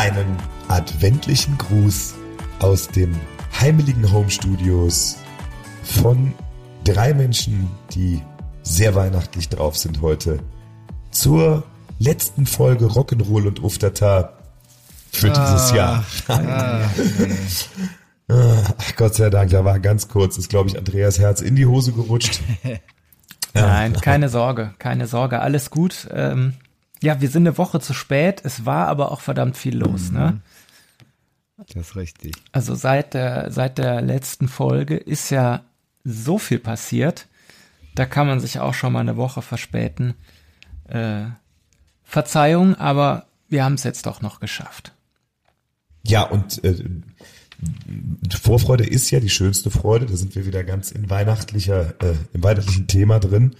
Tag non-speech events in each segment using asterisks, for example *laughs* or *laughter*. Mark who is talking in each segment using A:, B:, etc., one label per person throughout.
A: Einen adventlichen Gruß aus dem heimeligen Home Studios von drei Menschen, die sehr weihnachtlich drauf sind heute. Zur letzten Folge Rock'n'Roll und Uftata für
B: Ah.
A: dieses Jahr. Ach, *laughs* Gott sei Dank, da war ganz kurz, ist glaube ich Andreas Herz in die Hose gerutscht. *laughs*
B: Nein, keine Sorge, keine Sorge, alles gut. Ähm, ja, wir sind eine Woche zu spät, es war aber auch verdammt viel los, ne?
C: Das ist richtig.
B: Also seit der, seit der letzten Folge ist ja so viel passiert, da kann man sich auch schon mal eine Woche verspäten. Äh, Verzeihung, aber wir haben es jetzt doch noch geschafft.
A: Ja, und äh, Vorfreude ist ja die schönste Freude. Da sind wir wieder ganz in weihnachtlicher, äh, im weihnachtlichen Thema drin.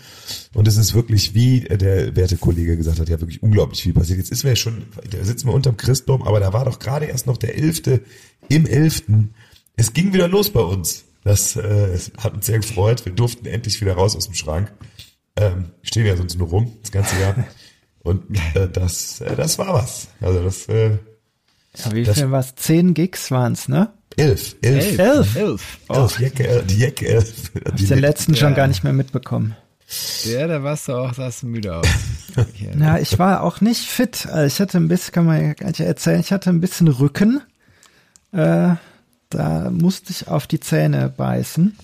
A: Und es ist wirklich, wie der werte Kollege gesagt hat, ja wirklich unglaublich viel passiert. Jetzt ist wir ja schon, da sitzen wir unterm Christbaum, aber da war doch gerade erst noch der elfte im elften. Es ging wieder los bei uns. Das äh, hat uns sehr gefreut. Wir durften endlich wieder raus aus dem Schrank. Ähm, stehen ja sonst nur rum das ganze Jahr. Und äh, das, äh, das war was. Also das äh,
B: Ja, wie
A: Das-
B: viel was? Zehn Gigs waren's, ne?
A: elf, elf,
B: Elf.
C: Elf.
A: elf, Jacke, äh, die Jacke elf.
B: Hab
A: Die
B: ich den
A: Le-
B: letzten schon gar nicht mehr mitbekommen.
C: Ja, da warst du auch, sahst du müde aus. *laughs* Ja,
B: Na, ich war auch nicht fit. Also Ich hatte ein bisschen, kann man ja gar nicht erzählen, ich hatte ein bisschen Rücken. Äh, da musste ich auf die Zähne beißen.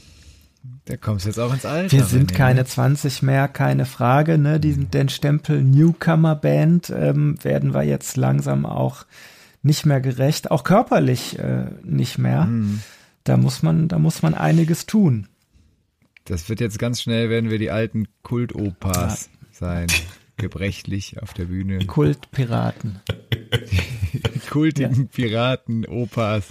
C: Da kommst du jetzt auch ins Alter.
B: Wir sind
C: René,
B: keine
C: ne?
B: 20 mehr, keine Frage. Ne? Diesen, den Stempel Newcomer Band ähm, werden wir jetzt langsam auch nicht mehr gerecht, auch körperlich äh, nicht mehr.
C: Mhm.
B: Da muss man, da muss man einiges tun.
C: Das wird jetzt ganz schnell, werden wir die alten Kultopas sein. *laughs* Gebrechlich auf der Bühne.
B: Kultpiraten. *laughs*
C: Kultigen Piraten, Opas.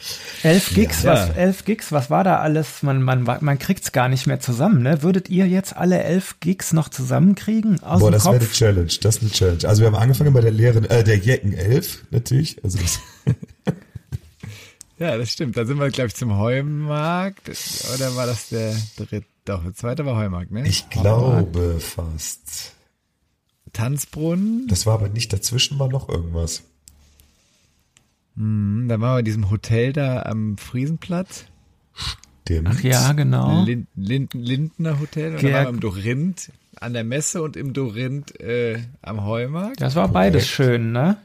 B: Elf Gigs,
C: Ja.
B: was, elf Gigs, was war da alles? Man, man, man kriegt's gar nicht mehr zusammen, ne? Würdet ihr jetzt alle elf Gigs noch zusammenkriegen? Aus
A: Boah,
B: dem
A: das wäre eine? Challenge. Das ist eine Challenge. Also wir haben angefangen bei der leeren, äh, der Jecken elf natürlich. Also das, *laughs*
C: Ja, das stimmt. Da sind wir, glaube ich, zum Heumarkt. Oder war das der dritte? Doch, der zweite war Heumarkt, ne?
A: ich glaube fast.
C: Tanzbrunnen.
A: Das war aber nicht dazwischen, war noch irgendwas.
C: Hm, Dann waren wir in diesem Hotel da am Friesenplatz.
A: Stimmt.
B: Ach ja, genau.
C: Lin Linden, Lindner Hotel. Und
B: Georg-
C: dann waren wir im Dorinth an der Messe und im Dorinth äh, am Heumarkt.
B: Das war beides schön, ne?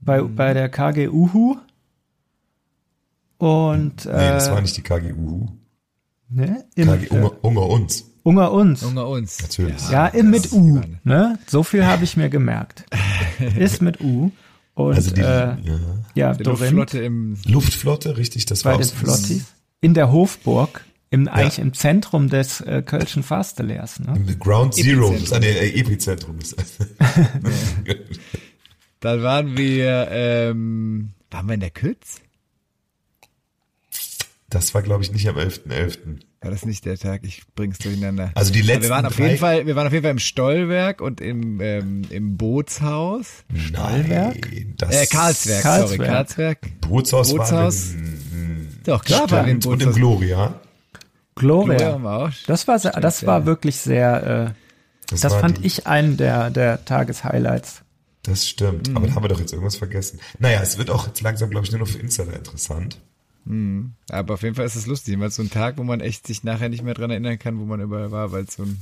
B: Bei,
A: Mhm.
B: bei der KG Uhu. Und
A: Nee, das
B: äh,
A: war nicht die KGU.
B: ne? Im,
A: KG Unger, Unger uns.
B: Unger uns.
C: Unter uns.
A: Natürlich.
B: Ja, im mit U. Ne? So viel habe ich mir gemerkt. Ist mit U. Und
A: Also die
B: äh,
A: ja.
B: ja,
C: Die
B: Dorinth
C: Luftflotte im
A: Luftflotte, richtig, das
B: bei
A: war
B: den
A: auch so-
B: Flottis. In der Hofburg, im, eigentlich im Zentrum des äh, Kölschen Fastelehrs. Ne?
A: Im Ground Zero,
C: Epizentrum.
A: das ist an der äh, Epizentrum. Das *laughs*
C: Dann waren wir, ähm, waren wir in der Kütz?
A: Das war, glaube ich, nicht am 11.11.
C: War das nicht der Tag? Ich bring's durcheinander.
A: Also die letzten
C: wir waren auf
A: drei-
C: jeden Fall, wir waren auf jeden Fall im Stollwerk und im, ähm, im Bootshaus.
A: Nein, das
C: Äh, Karlswerk,
B: Karlswerk.
C: sorry, Karlswerk.
A: Bootshaus,
C: Bootshaus.
A: war
C: Doch, klar, wir im
A: im, und im
C: Bootshaus.
A: Gloria.
B: Gloria.
C: Gloria wir auch.
B: Das war, sehr, das war wirklich sehr, äh, das,
A: war
B: fand
A: die-
B: ich einen der, der Tageshighlights.
A: Das stimmt.
C: Mhm.
A: Aber da haben wir doch jetzt irgendwas vergessen. Naja, es wird auch jetzt langsam, glaube ich, nur noch für Insider interessant.
C: Aber auf jeden Fall ist es lustig, weil so ein Tag, wo man echt sich nachher nicht mehr dran erinnern kann, wo man überall war, weil es so ein,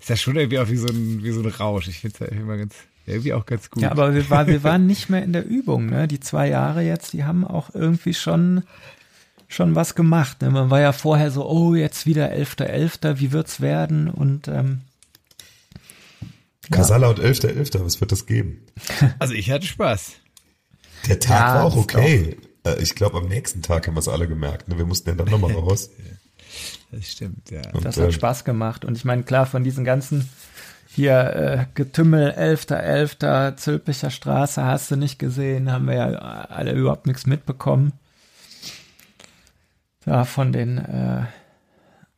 C: ist ja schon irgendwie auch wie so ein, wie so ein Rausch. Ich finde es halt immer ganz, irgendwie auch ganz gut.
B: Ja, aber wir, war, wir waren nicht mehr in der Übung. Ne? Die zwei Jahre jetzt, die haben auch irgendwie schon, schon was gemacht. Ne? Man war ja vorher so, oh, jetzt wieder 11.11., wie wird's werden? Und ähm,
A: Kasala und 11.11., was wird das geben?
C: Also ich hatte Spaß.
A: Der Tag
B: Ja,
A: war auch okay. Äh, ich glaube, am nächsten Tag haben wir es alle gemerkt. Ne? Wir mussten ja dann nochmal *laughs* raus.
C: Das stimmt, ja.
A: Und,
B: Das hat
A: äh,
B: Spaß gemacht. Und ich meine, klar, von diesen ganzen hier äh, Getümmel, 11.11., Zülpicher Straße, hast du nicht gesehen, haben wir ja alle überhaupt nichts mitbekommen. Ja, von den äh,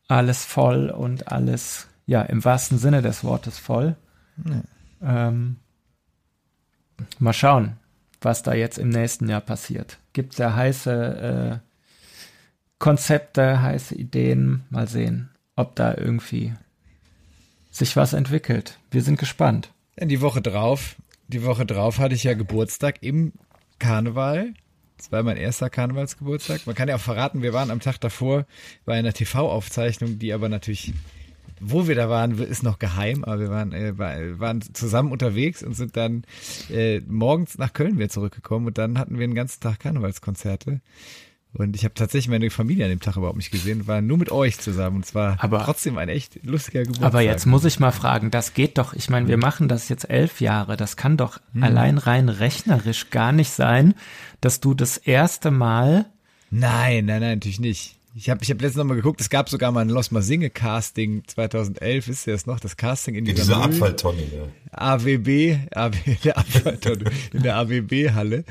B: alles voll und alles, ja, im wahrsten Sinne des Wortes voll. Ähm, mal schauen, was da jetzt im nächsten Jahr passiert. Gibt ja heiße äh, Konzepte, heiße Ideen. Mal sehen, ob da irgendwie sich was entwickelt. Wir sind gespannt.
C: Die Woche drauf, die Woche drauf hatte ich ja Geburtstag im Karneval. Das war mein erster Karnevalsgeburtstag. Man kann ja auch verraten, wir waren am Tag davor bei einer TV-Aufzeichnung, die aber natürlich, wo wir da waren, ist noch geheim, aber wir waren, äh, war- waren zusammen unterwegs und sind dann äh, morgens nach Köln wieder zurückgekommen und dann hatten wir den ganzen Tag Karnevalskonzerte. Und ich habe tatsächlich meine Familie an dem Tag überhaupt nicht gesehen, war nur mit euch zusammen und es war
B: Aber-
C: trotzdem ein echt lustiger Geburtstag.
B: Aber jetzt muss ich mal fragen, das geht doch, ich meine, wir machen das jetzt elf Jahre, das kann doch allein rein rechnerisch gar nicht sein, dass du das erste Mal,
C: Nein, nein, nein, natürlich nicht. Ich habe ich hab letztens noch mal geguckt, es gab sogar mal ein Los Singe Casting 2011, wisst ihr das noch? Das Casting in
A: in
C: dieser
A: dieser Abfalltonne. Ja.
C: AWB, AB, der *laughs* Abfalltonne, in der AWB-Halle.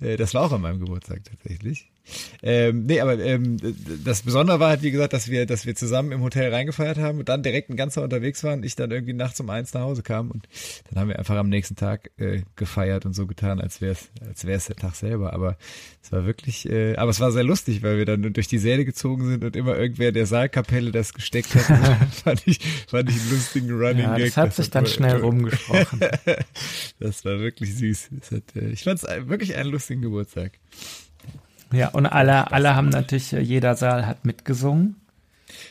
C: Äh, Das war auch an meinem Geburtstag tatsächlich. Ähm, nee, aber ähm, das Besondere war halt, wie gesagt, dass wir, dass wir zusammen im Hotel reingefeiert haben und dann direkt ein ganzer unterwegs waren. Ich dann irgendwie nachts um eins nach Hause kam und dann haben wir einfach am nächsten Tag äh, gefeiert und so getan, als wäre es, als wäre es der Tag selber. Aber es war wirklich, äh, aber es war sehr lustig, weil wir dann durch die Säle gezogen sind und immer irgendwer der Saalkapelle das gesteckt hat. *laughs* *laughs* fand ich, fand ich einen lustigen Running
B: ja,
C: Gag.
B: das hat sich dann
C: war-
B: schnell rumgesprochen. *laughs*
C: das war wirklich süß. Hat, äh, ich fand es wirklich einen lustigen Geburtstag.
B: Ja, und alle, alle haben natürlich, äh, jeder Saal hat mitgesungen.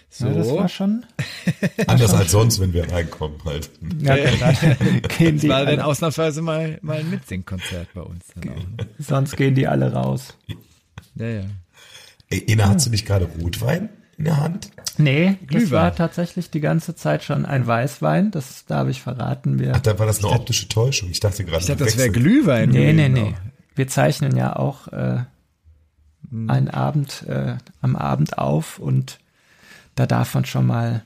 C: So.
B: Ja, das war schon, *laughs*
A: Anders als sonst, wenn wir reinkommen halt.
B: ja, dann *laughs* *laughs* gehen
C: das
B: die
C: war dann ausnahmsweise mal, mal ein Mitsingkonzert bei uns. Dann auch, ne?
B: sonst gehen die alle raus.
C: Ja, ja.
A: Ey, Ina, hast du nicht gerade Rotwein in der Hand?
B: Nee, das
C: Glühwein.
B: war tatsächlich die ganze Zeit schon ein Weißwein, das darf ich verraten. Wir
A: Ach, da war das eine optische Täuschung. Ich dachte gerade,
C: Ich dachte, das wäre. Glühwein.
B: Nee, nee, nee.
C: auch.
B: Wir zeichnen ja auch äh, einen Abend, äh, am Abend auf und da darf man schon mal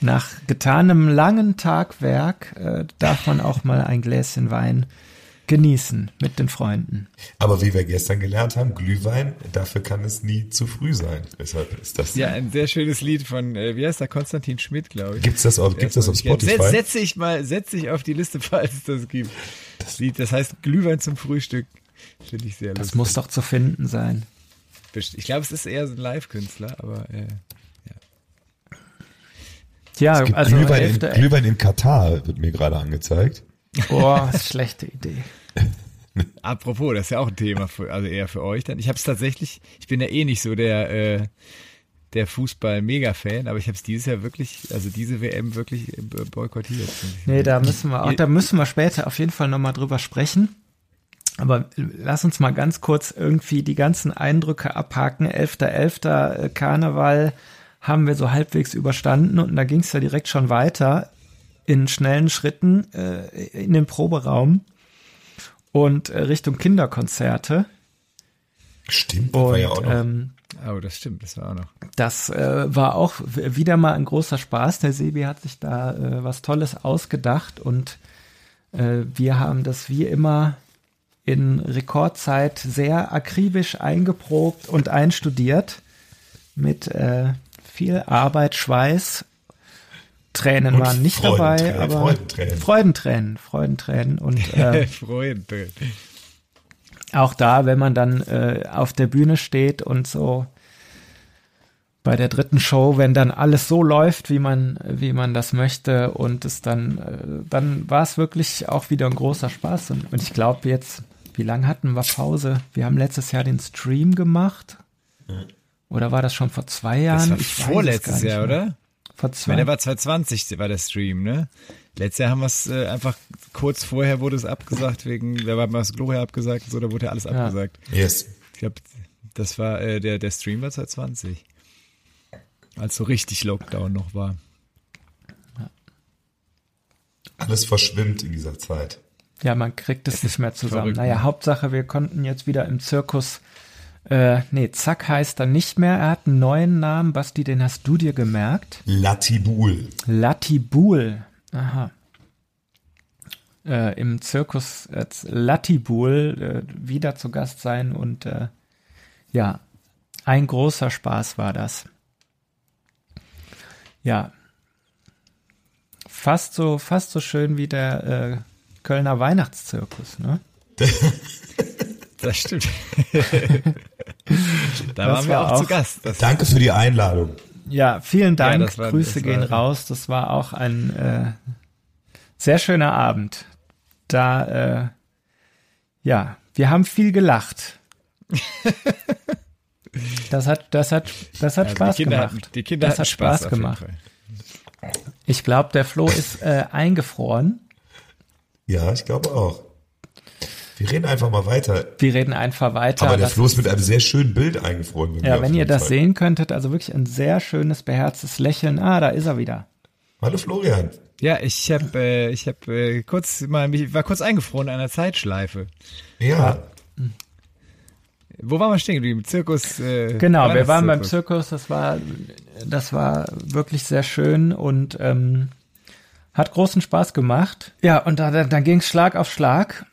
B: nach getanem langen Tagwerk, äh, darf man auch mal ein Gläschen Wein genießen mit den Freunden.
A: Aber wie wir gestern gelernt haben, Glühwein, dafür kann es nie zu früh sein. Deshalb ist das.
C: Ja, ein sehr schönes Lied von, äh, wie heißt der, Konstantin Schmidt, glaube ich.
A: Gibt's das auf, gibt's das auf
C: Setz,
A: Spotify?
C: setze ich mal, setze ich auf die Liste, *laughs* falls es das gibt. Das Lied, das heißt Glühwein zum Frühstück. Finde ich sehr
B: Das
C: lustig.
B: muss doch zu finden sein.
C: Ich glaube, es ist eher so ein Live-Künstler, aber äh,
B: Ja,
A: Es gibt
B: also
A: Glühwein, in,
B: Hälfte,
A: Glühwein in Katar, wird mir gerade angezeigt.
B: Boah, ist schlechte Idee. *laughs*
C: Apropos, das ist ja auch ein Thema, für, also eher für euch dann. Ich habe es tatsächlich, ich bin ja eh nicht so der, äh, der Fußball-Mega-Fan, aber ich habe es dieses Jahr wirklich, also diese WM wirklich äh, boykottiert.
B: Nee, da müssen wir auch, da müssen wir später auf jeden Fall nochmal drüber sprechen. Aber lass uns mal ganz kurz irgendwie die ganzen Eindrücke abhaken. 11.11. äh, Karneval haben wir so halbwegs überstanden und da ging es ja direkt schon weiter in schnellen Schritten äh, in den Proberaum und äh, Richtung Kinderkonzerte.
A: Stimmt, das war
B: Und
A: ja auch noch.
B: ähm,
C: Oh, das stimmt, das war auch noch.
B: das äh, war auch wieder mal ein großer Spaß. Der Sebi hat sich da äh, was Tolles ausgedacht und äh, wir haben das wie immer in Rekordzeit sehr akribisch eingeprobt und einstudiert mit äh, viel Arbeit, Schweiß. Tränen
A: Und
B: waren nicht dabei,
A: Freudentränen,
B: aber
A: Freudentränen.
B: Freudentränen, Freudentränen und *laughs* äh,
C: Freunde.
B: auch da, wenn man dann äh, auf der Bühne steht und so bei der dritten Show, wenn dann alles so läuft, wie man, wie man das möchte und es dann, äh, dann war es wirklich auch wieder ein großer Spaß. Und, und ich glaube jetzt, wie lange hatten wir Pause? Wir haben letztes Jahr den Stream gemacht. Oder war das schon vor zwei Jahren?
C: Das war
B: Ich
C: vorletztes Jahr,
B: mehr.
C: oder?
B: Vor
C: Ich meine,
B: zwei.
C: der war 2020 war der Stream, ne? Letztes Jahr haben wir es äh, einfach kurz vorher wurde es abgesagt wegen, da war das Gloria abgesagt und so, da wurde ja alles
B: Ja.
C: abgesagt.
A: Yes.
C: Ich glaube, das war äh, der der Stream war 2020. Als so richtig Lockdown noch war.
A: Alles verschwimmt in dieser Zeit.
B: Ja, man kriegt es nicht mehr zusammen.
C: verrückt,
B: naja,
C: ne?
B: Hauptsache, wir konnten jetzt wieder im Zirkus Äh, nee, Zack heißt er nicht mehr. Er hat einen neuen Namen. Basti, den hast du dir gemerkt?
A: Latibul.
B: Latibul. Aha. Äh, Im Zirkus äh, Latibul äh, wieder zu Gast sein und äh, ja, ein großer Spaß war das. Ja. Fast so, fast so schön wie der äh, Kölner Weihnachtszirkus, ne? *laughs*
C: Das stimmt. da
B: Das
C: waren wir
B: war
C: auch,
B: auch-
C: zu Gast. Das,
A: Danke für die Einladung.
B: Ja, vielen Dank.
C: war-
B: Grüße gehen
C: war-
B: raus. Das war auch ein äh, sehr schöner Abend. Da, äh, ja, wir haben viel gelacht. *laughs* Das hat, das hat, das hat
C: also
B: Spaß
C: die Kinder
B: gemacht.
C: Die Kinder
B: das hat Spaß,
C: jeden
B: gemacht. Ich glaube, der Flo ist äh, eingefroren.
A: Ja, ich glaube auch. Wir reden einfach mal weiter.
B: Wir reden einfach weiter.
A: Aber der
B: Das
A: Flo ist mit einem sehr schönen Bild eingefroren.
B: ja, wenn ihr das
A: Fall.
B: sehen könntet, also wirklich ein sehr schönes, beherztes Lächeln. Ah, da ist er wieder.
A: Hallo Florian.
C: Ja, ich habe äh, ich hab, äh, kurz mal, mich war kurz eingefroren in einer Zeitschleife.
A: Ja,
C: Wo waren wir stehen geblieben? Zirkus. Äh,
B: Genau, wir waren beim. Zirkus, das war, das war wirklich sehr schön und ähm, hat großen Spaß gemacht. Ja, und da, dann ging es Schlag auf Schlag.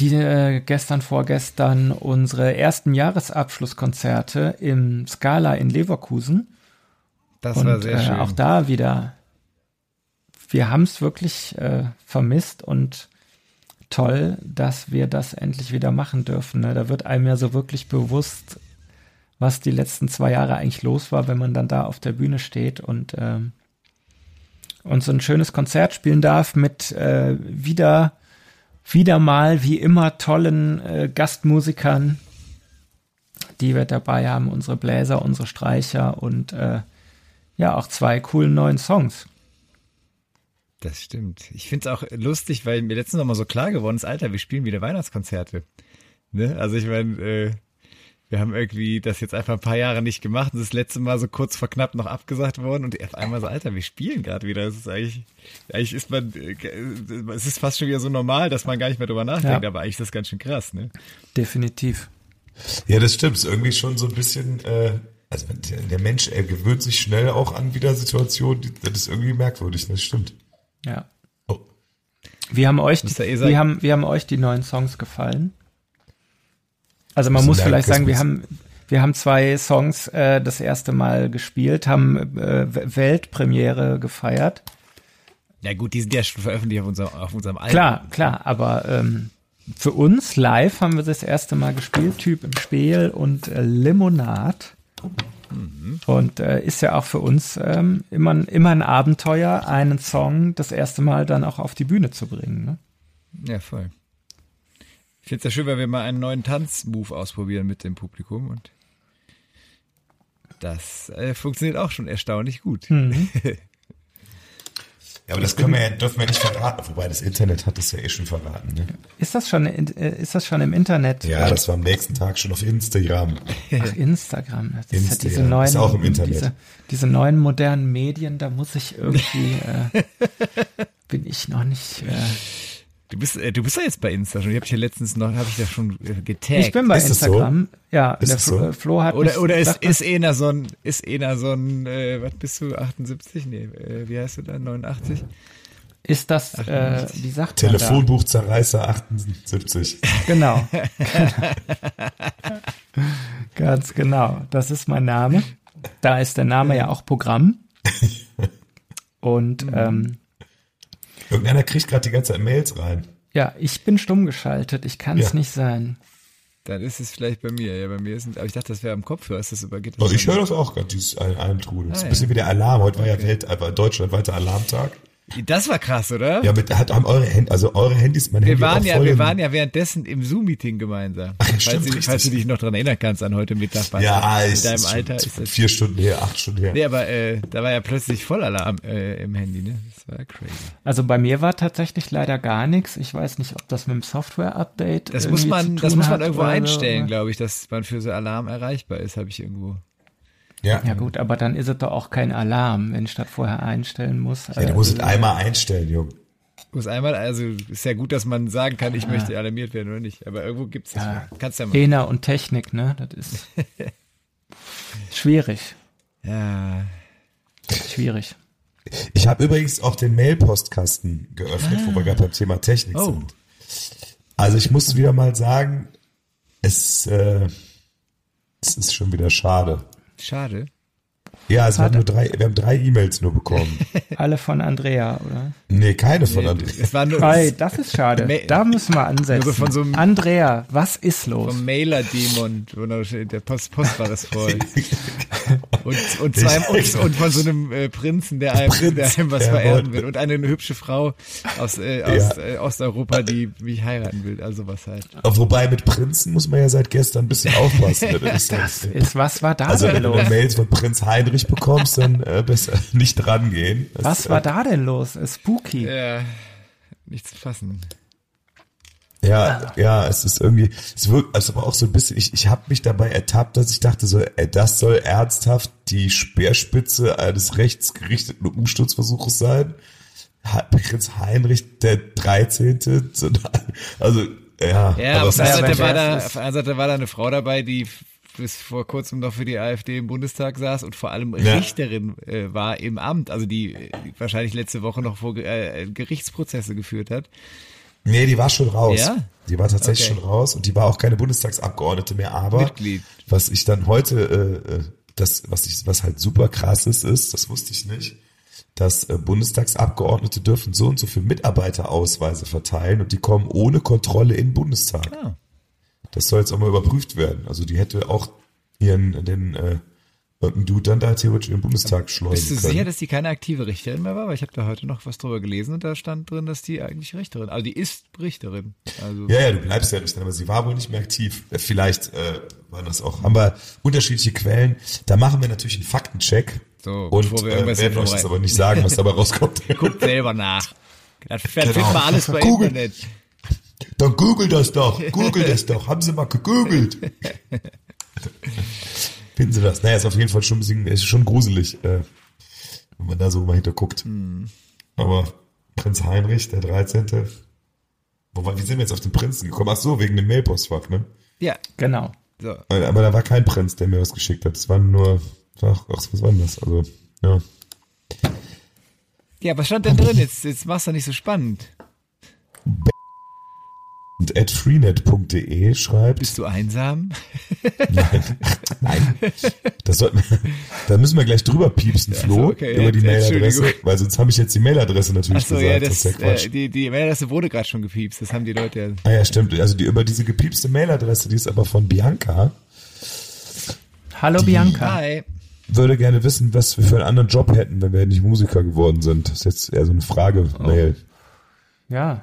B: Die äh, gestern, vorgestern unsere ersten Jahresabschlusskonzerte im Scala in Leverkusen.
C: Das
B: und
C: war sehr
B: äh,
C: schön.
B: auch da wieder, wir haben es wirklich äh, vermisst und toll, dass wir das endlich wieder machen dürfen. Ne? Da wird einem ja so wirklich bewusst, was die letzten zwei Jahre eigentlich los war, wenn man dann da auf der Bühne steht und, ähm, und so ein schönes Konzert spielen darf mit äh, wieder, wieder mal wie immer tollen äh, Gastmusikern, die wir dabei haben, unsere Bläser, unsere Streicher und äh, ja, auch zwei coolen neuen Songs.
C: Das stimmt. Ich finde es auch lustig, weil mir letztens noch mal so klar geworden ist, Alter, wir spielen wieder Weihnachtskonzerte. Ne? Also ich meine, äh, wir haben irgendwie das jetzt einfach ein paar Jahre nicht gemacht und das letzte Mal so kurz vor knapp noch abgesagt worden und auf einmal so, Alter, wir spielen gerade wieder. Das ist eigentlich, eigentlich ist man, äh, es ist fast schon wieder so normal, dass man gar nicht mehr drüber nachdenkt,
B: Ja.
C: aber eigentlich ist das ganz schön krass, ne?
B: Definitiv.
A: ja, das stimmt. Ist irgendwie schon so ein bisschen, äh, also der, der Mensch, er gewöhnt sich schnell auch an wieder Situationen, das ist irgendwie merkwürdig, das stimmt.
B: Ja.
A: Oh.
B: Wie haben euch, die, wie haben, wie haben euch die neuen Songs gefallen? Also man muss vielleicht sagen, wir haben, wir haben zwei Songs äh, das erste Mal gespielt, haben äh, Weltpremiere gefeiert.
C: Ja gut, die sind ja schon veröffentlicht auf unserem, auf unserem Album.
B: Klar, klar, aber ähm, für uns live haben wir das erste Mal gespielt, Typ im Spiel und äh, Limonad. Und äh, ist ja auch für uns ähm, immer, immer ein Abenteuer, einen Song das erste Mal dann auch auf die Bühne zu bringen. Ne?
C: Ja, voll. Ich finde es ja schön, weil wir mal einen neuen Tanzmove ausprobieren mit dem Publikum und das äh, funktioniert auch schon erstaunlich gut.
B: Mhm.
A: Ja, aber das können wir ja, dürfen wir nicht verraten, wobei das Internet hat es ja eh schon verraten. Ne?
B: Ist das schon, äh, ist das schon im Internet?
A: Ja, das war am nächsten Tag schon auf Instagram.
B: Ach, Instagram. Das ist ja
A: Insta,
B: diese
A: ja.
B: neuen,
A: Ist auch im Internet.
B: Diese, diese neuen modernen Medien, da muss ich irgendwie, äh, *laughs* bin ich noch nicht. Äh,
C: Du bist, äh, du bist ja jetzt bei Insta schon. Ich habe dich ja letztens noch, habe ich da schon äh, getaggt.
B: ich bin bei
A: Ist das so?
B: Instagram. Ja,
A: Ist
B: der
A: so?
B: äh, Flo hat
C: oder
B: mich-
C: oder ist, ist einer so ein, ist einer so ein, äh, was bist du, 78? Nee, äh, wie heißt du da, 89?
B: ist das, äh, wie sagt man
A: Telefonbuchzerreißer 78.
B: da? *laughs* Genau. *laughs* Ganz genau. Das ist mein Name. Da ist der Name ja auch Programm. *laughs* Und ähm,
A: Irgendeiner kriegt gerade die ganze Zeit Mails rein.
B: ja, ich bin stumm geschaltet. Ich kann es
A: Ja.
B: nicht sein.
C: Dann ist es vielleicht bei mir. Ja, bei mir sind, aber ich dachte, das wäre am Kopfhörer. Ist das über, geht das
A: Also ich höre das auch gerade, dieses Al- Almtrudel. Das ist
C: Ah,
A: ein bisschen wie der Alarm. Heute war ja Welt, aber deutschlandweiter Alarmtag.
C: Das war krass, oder?
A: Ja, mit, hat, haben eure Handy, also eure Handys, mein
C: Wir
A: Handy
C: waren ja,
A: voll
C: wir waren ja währenddessen im Zoom-Meeting gemeinsam.
A: Ach ja,
C: falls,
A: stimmt,
C: du,
A: richtig.
C: falls du dich noch dran erinnern kannst an heute Mittag.
A: Ja,
C: in
A: ich,
C: deinem
A: ist
C: Alter
A: schon
C: ist das.
A: vier Stunden her, acht Stunden her.
C: Nee, aber äh, da war ja plötzlich Vollalarm äh, im Handy, ne? Das war crazy.
B: Also bei mir war tatsächlich leider gar nichts. Ich weiß nicht, ob das mit dem Software-Update.
C: Das muss man, das muss man irgendwo einstellen, glaube ich, dass man für so Alarm erreichbar ist, habe ich irgendwo.
A: Ja.
B: Ja gut, aber dann ist es doch auch kein Alarm, wenn ich das vorher einstellen muss.
A: Ja, du musst es einmal einstellen, Junge.
C: Muss einmal, also ist ja gut, dass man sagen kann, ich möchte alarmiert werden oder nicht. Aber irgendwo gibt es das.
B: Ja.
C: Kannst ja mal.
B: ENA und Technik, ne? Das ist *laughs* schwierig.
C: Ja.
B: Schwierig.
A: Ich habe übrigens auch den Mail-Postkasten geöffnet, wo wir gerade beim Thema Technik
C: Oh.
A: sind. Also ich muss wieder mal sagen, es, äh, es ist schon wieder schade.
C: Schade.
A: Ja, es waren nur drei, wir haben drei E-Mails nur bekommen. *laughs*
B: Alle von Andrea, oder?
A: Nee, keine von
C: Nee,
A: André.
C: es war nur
B: Hey, das ist schade. Da müssen wir ansetzen.
C: Also von so einem-
B: Andrea, was ist los?
C: vom Mailer-Dämon, der Post, Postfach ist voll. *laughs* Und, und, zwei, und, und von so einem äh, Prinzen, der einem,
A: Prinz,
C: der einem was
A: wollte-
C: will. Und eine hübsche Frau aus, äh, aus
A: Ja.
C: äh, Osteuropa, die mich heiraten will. Also was halt.
A: Wobei mit Prinzen muss man ja seit gestern ein bisschen *laughs* aufpassen. Das
B: Das ist, was war da
A: also
B: denn
A: wenn du
B: los?
A: Mails von Prinz Heinrich bekommst, dann äh, besser nicht rangehen. Das,
B: Was war
A: äh,
B: da denn los? Spooky.
C: Ja, nicht zu fassen.
A: Ja, ja, es ist irgendwie, es wirkt, also aber auch so ein bisschen, ich, ich habe mich dabei ertappt, dass ich dachte so, ey, das soll ernsthaft die Speerspitze eines rechtsgerichteten Umsturzversuches sein. Prinz Heinrich der 13. so- *laughs* Also, ja.
C: Ja, aber auf der Seite war da, auf anderen Seite war da eine Frau dabei, die bis vor kurzem noch für die AfD im Bundestag saß und vor allem
A: Ja.
C: Richterin äh, war im Amt, also die äh, wahrscheinlich letzte Woche noch vor äh, Gerichtsprozesse geführt hat.
A: Nee, die war schon raus.
C: Ja?
A: Die war tatsächlich
C: Okay.
A: schon raus und die war auch keine Bundestagsabgeordnete mehr, aber
C: Mitglied.
A: was ich dann heute, äh, äh, das, was ich, was halt super krass ist, ist, das wusste ich nicht, dass äh, Bundestagsabgeordnete dürfen so und so viele Mitarbeiterausweise verteilen und die kommen ohne Kontrolle in den Bundestag.
C: Ah.
A: Das soll jetzt auch mal überprüft werden. Also die hätte auch ihren, den, äh, irgendein Dude dann da theoretisch den Bundestag schleusen
C: Bist du
A: können.
C: sicher, dass die keine aktive Richterin mehr war? Weil ich habe da heute noch was drüber gelesen und da stand drin, dass die eigentlich Richterin, also die ist Richterin. Also
A: Ja, ja, du bleibst ja nicht drin, aber sie war wohl nicht mehr aktiv. Äh, Vielleicht äh, waren das auch, haben wir unterschiedliche Quellen. Da machen wir natürlich einen Faktencheck.
C: So,
A: und
C: bevor wir
A: äh, werden euch das aber nicht sagen, was dabei *laughs* rauskommt.
C: guckt selber nach. Das das
A: Genau.
C: findet man *laughs* alles bei
A: Google.
C: Internet.
A: Dann google das doch, google das doch. Haben Sie mal gegoogelt? *laughs* Finden Sie das? Naja, ist auf jeden Fall schon ein bisschen, ist schon gruselig, äh, wenn man da so mal hinterguckt.
C: Hm.
A: Aber Prinz Heinrich, der 13. Wobei, wie sind wir jetzt auf den Prinzen gekommen? Ach so, wegen dem Mailpostfach, ne?
C: Ja,
B: Genau.
C: so.
A: Aber, aber da war kein Prinz, der mir was geschickt hat. Es waren nur, ach, ach, was war denn das? Also, ja.
C: Ja, was stand denn drin? Jetzt, jetzt machst du nicht so spannend.
A: Und at freenet.de schreibt,
C: Bist du einsam? *laughs*
A: nein, das sollten wir, da müssen wir gleich drüber piepsen, Flo,
C: okay,
A: über die
C: jetzt,
A: Mailadresse, weil sonst habe ich jetzt die Mailadresse natürlich
C: Achso,
A: gesagt.
C: ja,
A: das,
C: das,
A: ist ja Quatsch.
C: äh, die, die Mailadresse wurde gerade schon gepiepst. Das haben die Leute ja.
A: ah ja, stimmt. Also die, über diese gepiepste Mailadresse, die ist aber von Bianca,
B: Hallo Bianca.
C: Hi.
A: würde gerne wissen, was wir für einen anderen Job hätten, wenn wir nicht Musiker geworden sind. Das ist jetzt eher so eine Frage-Mail.
B: Ja.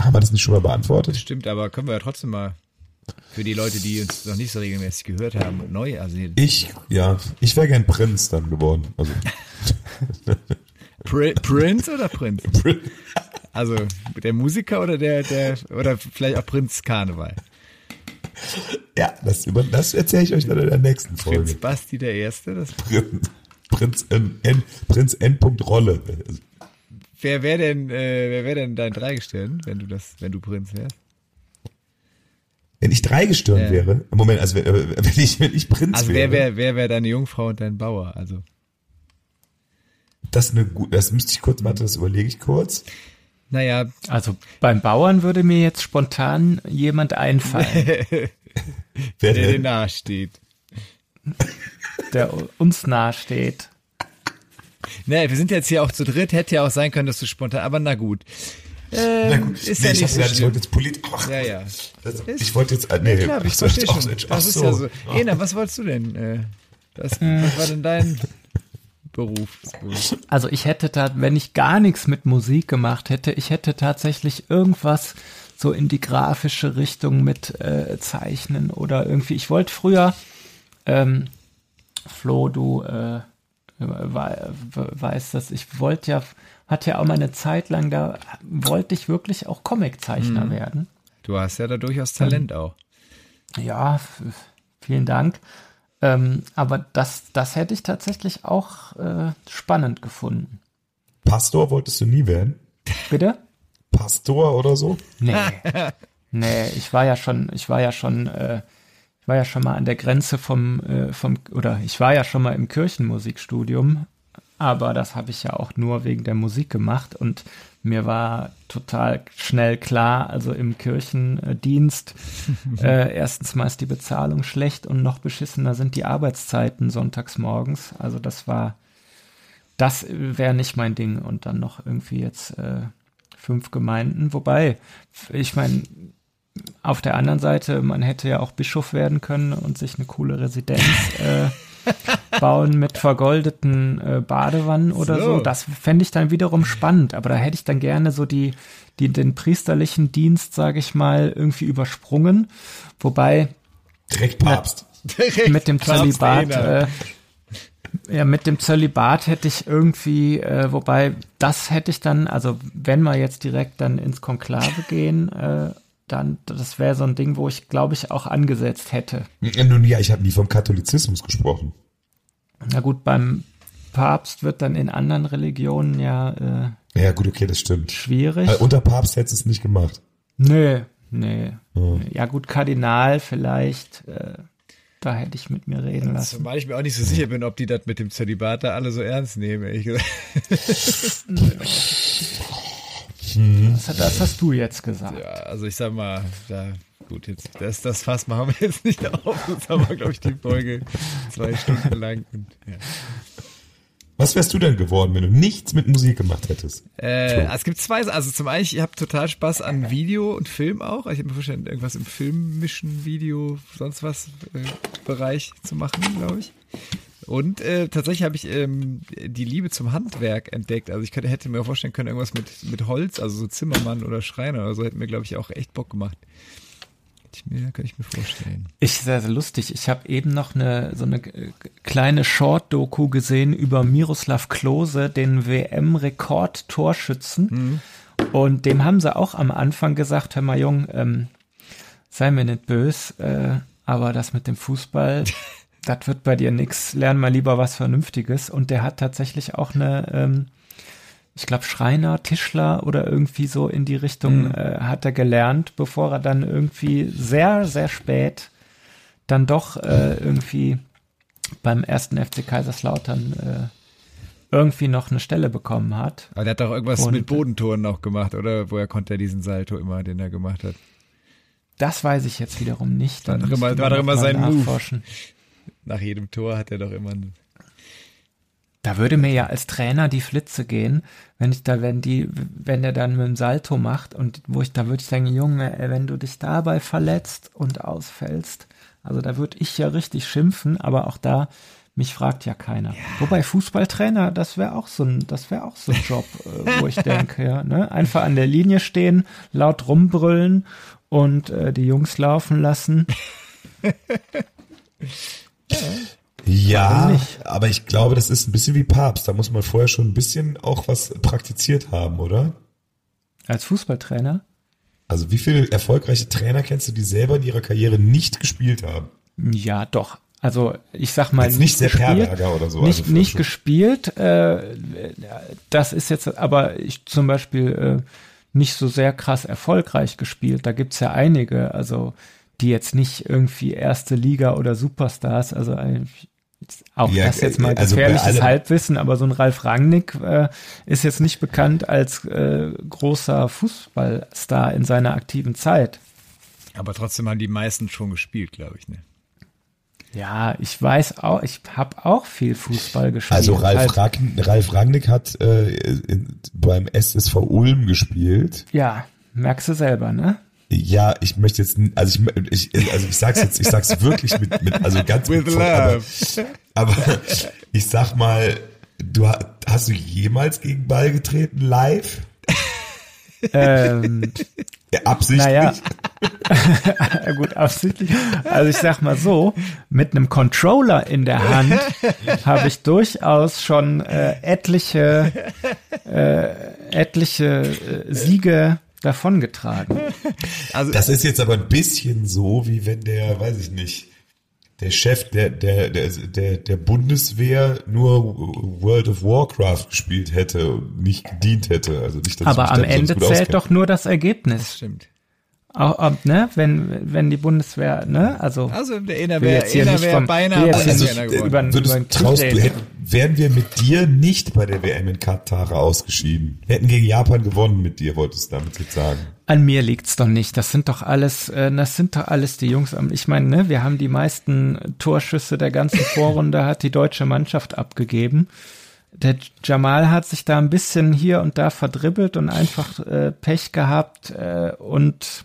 A: Haben wir das nicht schon mal beantwortet?
C: Stimmt, aber können wir ja trotzdem mal für die Leute, die uns noch nicht so regelmäßig gehört haben, neu, also
A: Ich, ja, ich wäre gern Prinz dann geworden. Also, *laughs*
C: Pri Prince oder *laughs* Prinz? Also der Musiker oder der, der, oder vielleicht auch Prinz Karneval.
A: ja, das, über, das erzähle ich euch dann in der nächsten
C: Prinz
A: Folge.
C: Basti der Erste. Das,
A: Prinz, Prinz N, N, Prinz N. Rolle.
C: Wer wäre denn, äh, wer wäre denn dein Dreigestirn, wenn du das, wenn du Prinz wärst?
A: Wenn ich dreigestirn
C: Ja.
A: wäre, Moment, also wenn, äh, wenn ich, wenn ich Prinz
C: Also
A: wäre,
C: wer wäre, wer wäre deine Jungfrau und dein Bauer? Also
A: das ist eine gut, das müsste ich kurz, warte, das überlege ich kurz.
C: naja,
B: Also beim Bauern würde mir jetzt spontan jemand einfallen, *laughs*
A: Wer
C: der dir
A: denn?
C: nahe steht.
B: der uns nahe steht.
C: Naja, wir sind jetzt hier auch zu dritt, hätte ja auch sein können, dass du spontan, aber na gut. Ähm,
A: Na gut,
C: ist
A: nee,
C: ja
A: ich,
C: nicht
A: hab
C: so
A: gedacht, ich wollte jetzt politisch. Ach,
C: Ja, ja.
A: Das, ich wollte jetzt, äh, nee,
C: Ja, klar,
A: ach
C: ich verstehe
A: ach
C: schon.
A: so,
C: Das
A: ach
C: ist
A: so.
C: ja so.
A: Ach.
C: Ena, was wolltest du denn? Äh, was, was war denn dein Beruf?
B: Also ich hätte da, wenn ich gar nichts mit Musik gemacht hätte, ich hätte tatsächlich irgendwas so in die grafische Richtung mit äh, Zeichnen oder irgendwie. Ich wollte früher, ähm, Flo, du äh, wei- weißt das, ich wollte ja, hatte ja auch mal eine Zeit lang, da wollte ich wirklich auch Comiczeichner werden.
C: Du hast ja da durchaus Talent auch.
B: Ja, vielen Dank. Ähm, aber das, das hätte ich tatsächlich auch äh, spannend gefunden.
A: Pastor wolltest du nie werden?
B: Bitte?
A: Pastor oder so?
B: Nee. Nee, ich war ja schon, ich war ja schon, äh, ich war ja schon mal an der Grenze vom, äh, vom, oder ich war ja schon mal im Kirchenmusikstudium, aber das habe ich ja auch nur wegen der Musik gemacht und mir war total schnell klar, also im Kirchendienst, *laughs* äh, erstens mal ist die Bezahlung schlecht und noch beschissener sind die Arbeitszeiten sonntags morgens. Also das war, das wäre nicht mein Ding und dann noch irgendwie jetzt äh, fünf Gemeinden, wobei, ich meine, auf der anderen Seite, man hätte ja auch Bischof werden können und sich eine coole Residenz *laughs* äh, bauen mit vergoldeten äh, Badewannen oder so.
C: So.
B: Das fände ich dann wiederum spannend, aber da hätte ich dann gerne so die, die den priesterlichen Dienst, sage ich mal, irgendwie übersprungen. Wobei
A: Direkt Papst.
C: Direkt
B: mit dem Zölibat, äh, ja, mit dem Zölibat hätte ich irgendwie, äh, wobei das hätte ich dann, also wenn wir jetzt direkt dann ins Konklave gehen, äh, dann, das wäre so ein Ding, wo ich, glaube ich, auch angesetzt hätte.
A: Nun ja, ich habe nie vom Katholizismus gesprochen.
B: Na gut, beim Papst wird dann in anderen Religionen ja äh,
A: Ja gut, okay, das stimmt.
B: schwierig.
A: Äh, unter Papst hättest du es nicht gemacht.
B: Nö, nee.
A: Oh.
B: Ja gut, Kardinal vielleicht, äh, da hätte ich mit mir reden lassen.
C: Zumal ich mir auch nicht so sicher bin, ob die das mit dem Zölibat da alle so ernst nehmen, ehrlich gesagt. *laughs*
B: Das, das hast du jetzt gesagt.
C: Ja, also ich sag mal, da, gut, jetzt, das, das Fass machen wir jetzt nicht auf. Das haben wir, glaube ich, die Folge zwei Stunden lang. Und, ja.
A: Was wärst du denn geworden, wenn du nichts mit Musik gemacht hättest?
C: Äh, es gibt zwei, also zum einen, ich habe total Spaß an Video und Film auch. Ich habe mir vorgestellt, irgendwas im Filmmischen, Video, sonst was äh, Bereich zu machen, glaube ich. Und äh, tatsächlich habe ich ähm, die Liebe zum Handwerk entdeckt. Also ich könnte, hätte mir vorstellen können, irgendwas mit, mit Holz, also so Zimmermann oder Schreiner oder so, hätte mir, glaube ich, auch echt Bock gemacht. Ich mir, kann ich mir vorstellen.
B: Ich sehr, sehr lustig. Ich habe eben noch eine so eine äh, kleine Short-Doku gesehen über Miroslav Klose, den WM-Rekord-Torschützen. Und dem haben sie auch am Anfang gesagt, hör mal Jung, ähm, sei mir nicht bös, äh, aber das mit dem Fußball, *laughs* das wird bei dir nix. Lern mal lieber was Vernünftiges. Und der hat tatsächlich auch eine, ähm, ich glaube, Schreiner, Tischler oder irgendwie so in die Richtung äh, hat er gelernt, bevor er dann irgendwie sehr, sehr spät dann doch äh, irgendwie beim ersten FC Kaiserslautern äh, irgendwie noch eine Stelle bekommen hat.
C: Aber der hat doch irgendwas
B: Und-
C: mit Bodentoren auch gemacht, oder? Woher konnte er diesen Salto immer, den er gemacht hat?
B: Das weiß ich jetzt wiederum nicht.
C: War
B: Da
C: doch immer- war doch
B: noch
C: immer sein Move. Nach jedem Tor hat er doch immer einen
B: Da würde mir ja als Trainer die Flitze gehen, wenn ich da, wenn die, wenn der dann mit dem Salto macht und wo ich, da würde ich sagen, Junge, wenn du dich dabei verletzt und ausfällst, also da würde ich ja richtig schimpfen, aber auch da, mich fragt ja keiner. Wobei Fußballtrainer, das wäre auch so ein, das wäre auch so ein Job, äh, wo ich *laughs* denke, ja, ne, einfach an der Linie stehen, laut rumbrüllen und äh, die Jungs laufen lassen. *laughs*
A: Ja,
B: nicht?
A: aber ich glaube, das ist ein bisschen wie Papst. Da muss man vorher schon ein bisschen auch was praktiziert haben, oder?
B: Als Fußballtrainer?
A: Also wie viele erfolgreiche Trainer kennst du, die selber in ihrer Karriere nicht gespielt haben?
B: Ja, doch. Also ich sag mal
A: Jetzt nicht Sepp
B: gespielt,
A: oder so,
B: Nicht,
A: also
B: nicht gespielt. Äh, das ist jetzt, aber ich zum Beispiel äh, nicht so sehr krass erfolgreich gespielt. Da gibt's ja einige, also die jetzt nicht irgendwie erste Liga oder Superstars, also auch
A: Ja,
B: das jetzt mal
A: also
B: gefährliches
A: allem-
B: Halbwissen, aber so ein Ralf Rangnick äh, ist jetzt nicht bekannt als äh, großer Fußballstar in seiner aktiven Zeit.
C: Aber trotzdem haben die meisten schon gespielt, glaube ich, ne?
B: Ja, ich weiß auch, ich habe auch viel Fußball gespielt.
A: Also Ralf,
B: Halt-
A: Ralf Rangnick hat äh, in, beim SSV Ulm gespielt.
B: Ja, merkst du selber, ne?
A: Ja, ich möchte jetzt, also ich, ich also ich sag's jetzt, ich sag's *laughs* wirklich mit, mit also ganz
C: With
A: mit, aber,
C: love.
A: aber ich sag mal, du ha- hast du jemals gegen Ball getreten live?
B: ähm,
A: Ja, absichtlich?
B: naja, *laughs* ja, gut, absichtlich. Also ich sag mal so, mit einem Controller in der Hand habe ich durchaus schon äh, etliche, äh, etliche äh, Siege davongetragen.
C: Also,
A: Das ist jetzt aber ein bisschen so, wie wenn der, weiß ich nicht, der Chef der, der, der, der, der Bundeswehr nur World of Warcraft gespielt hätte und nicht gedient hätte. Also nicht, dass
B: Aber am Ende zählt doch nur das Ergebnis.
C: Stimmt.
B: Auch, ob, ne, wenn, wenn die Bundeswehr, ne, also.
C: Also der Inner
B: will
C: wäre
B: jetzt hier
C: Inner
B: nicht
C: wär
B: vom-
C: beinahe
B: nicht
C: geworden.
B: über-
A: Würdest,
B: über
A: traust hätten, wären wir mit dir nicht bei der WM in Katar ausgeschieden. Wir hätten gegen Japan gewonnen mit dir, wolltest du damit jetzt sagen.
B: An mir liegt's doch nicht. Das sind doch alles, äh, das sind doch alles die Jungs. Ich meine, ne, wir haben die meisten Torschüsse der ganzen Vorrunde hat die deutsche Mannschaft abgegeben. Der Jamal hat sich da ein bisschen hier und da verdribbelt und einfach äh, Pech gehabt äh, und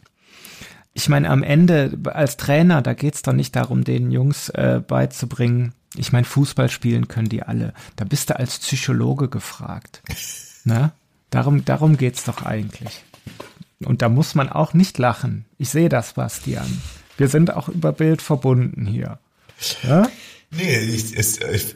B: ich meine, am Ende als Trainer, da geht's doch nicht darum, den Jungs äh, beizubringen. Ich meine, Fußball spielen können die alle. Da bist du als Psychologe gefragt. *laughs* Ne? Darum, darum geht's doch eigentlich. Und da muss man auch nicht lachen. Ich sehe das, Bastian. Wir sind auch über Bild verbunden hier. Ja?
A: Nee, ich, es, ich,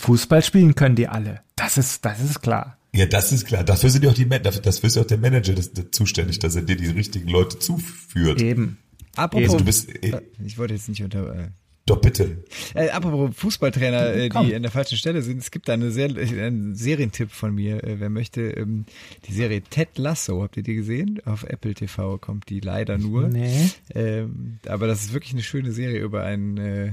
B: Fußball spielen können die alle. Das ist, das ist klar.
A: Ja, das ist klar. Dafür sind ja auch die, Man- dafür, dafür ist ja auch der Manager das, das zuständig, dass er dir die richtigen Leute zuführt.
B: Eben.
C: Apropos,
A: Also du bist, äh,
C: ich wollte jetzt nicht unter. Äh,
A: doch bitte.
C: Äh, apropos Fußballtrainer, äh, die an der falschen Stelle sind. Es gibt da eine sehr, äh, einen Serientipp von mir, äh, wer möchte. Ähm, die Serie Ted Lasso, habt ihr die gesehen? Auf Apple TV kommt die leider nur.
B: Nee.
C: Ähm, aber das ist wirklich eine schöne Serie über einen. Äh,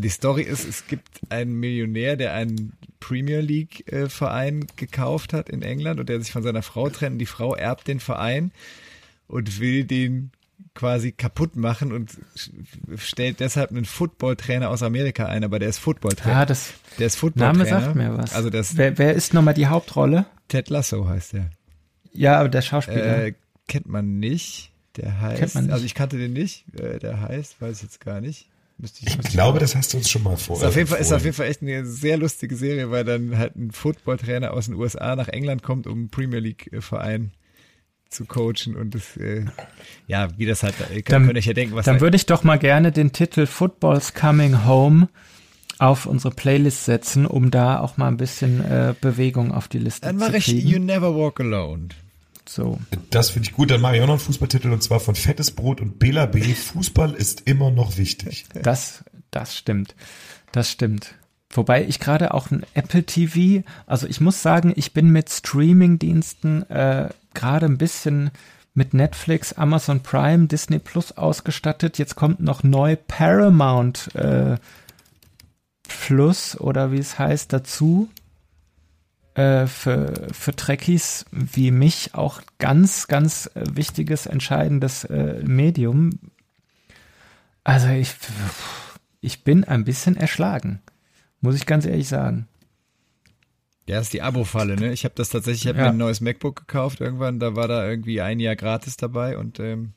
C: die Story ist, es gibt einen Millionär, der einen Premier League äh, Verein gekauft hat in England und der sich von seiner Frau trennt. Die Frau erbt den Verein und will den quasi kaputt machen und stellt deshalb einen Footballtrainer aus Amerika ein, aber der ist Footballtrainer.
B: Ja, das
C: der ist Footballtrainer.
B: Name sagt mir was.
C: Also das
B: wer, wer ist nochmal die Hauptrolle?
C: Ted Lasso heißt der.
B: Ja, aber der Schauspieler.
C: Äh, kennt man nicht. Der heißt, also ich kannte den nicht. Äh, der heißt, weiß ich jetzt gar nicht. Müsste ich,
A: Ich glaube, das hast du uns schon mal vor.
C: ist auf jeden Fall ist auf jeden Fall echt eine sehr lustige Serie, weil dann halt ein Footballtrainer aus den USA nach England kommt, um einen Premier League äh, Verein zu coachen und das, äh, ja, wie das halt, ihr könnt,
B: Dann-
C: könnt euch ja denken, was
B: Dann
C: da-
B: würde ich doch mal gerne den Titel Football's Coming Home auf unsere Playlist setzen, um da auch mal ein bisschen äh, Bewegung auf die Liste
C: dann
B: zu
C: mache ich
B: kriegen.
C: You Never Walk Alone.
B: So.
A: Das finde ich gut. Dann mache ich auch noch einen Fußballtitel und zwar von Fettes Brot und Bela B. Fußball ist immer noch wichtig.
B: Das, das stimmt. Das stimmt. Wobei ich gerade auch ein Apple TV, also ich muss sagen, ich bin mit Streaming-Diensten äh, gerade ein bisschen mit Netflix, Amazon Prime, Disney Plus ausgestattet. Jetzt kommt noch neu Paramount äh, Plus oder wie es heißt dazu. Äh, für, für Trekkies wie mich auch ganz, ganz äh, wichtiges, entscheidendes äh, Medium. Also ich, ich bin ein bisschen erschlagen, muss ich ganz ehrlich sagen.
C: Ja, ist die Abo-Falle, ne? Ich habe das tatsächlich, ich habe
B: Ja.
C: mir ein neues MacBook gekauft irgendwann, da war da irgendwie ein Jahr gratis dabei und ähm,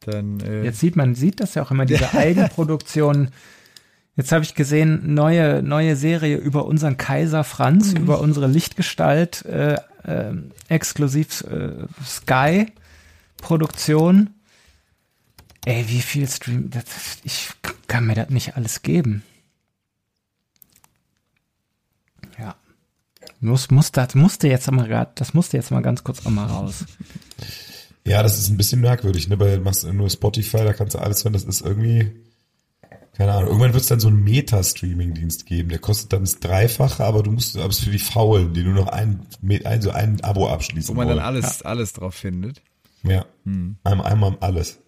C: dann äh,
B: Jetzt sieht man, sieht das ja auch immer, diese *laughs* Eigenproduktion. Jetzt habe ich gesehen, neue, neue Serie über unseren Kaiser Franz,
C: Mhm.
B: über unsere Lichtgestalt, äh, äh, exklusiv äh, Sky Produktion. Ey, wie viel Stream, das, ich kann mir das nicht alles geben. Ja. Muss, muss, das musste jetzt mal grad, das musste jetzt mal ganz kurz auch mal raus.
A: Ja, das ist ein bisschen merkwürdig, ne? Weil du machst nur Spotify, da kannst du alles hören, das ist irgendwie, keine Ahnung, irgendwann wird es dann so einen Meta-Streaming-Dienst geben, der kostet dann das Dreifache, aber du musst, aber es für die Faulen, die nur noch ein, ein so ein Abo abschließen
C: wo man dann
A: wollen.
C: alles, alles drauf findet.
A: Ja, einmal, einmal alles.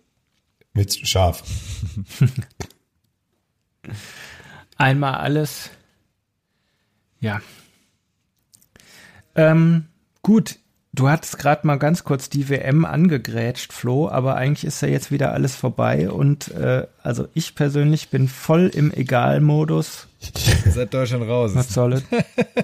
A: Mit scharf. *laughs*
B: Einmal alles. Ja. Ähm, gut, du hattest gerade mal ganz kurz die WM angegrätscht, Flo, aber eigentlich ist ja jetzt wieder alles vorbei und äh, also ich persönlich bin voll im Egal-Modus.
C: Seit Deutschland raus.
B: Was soll es?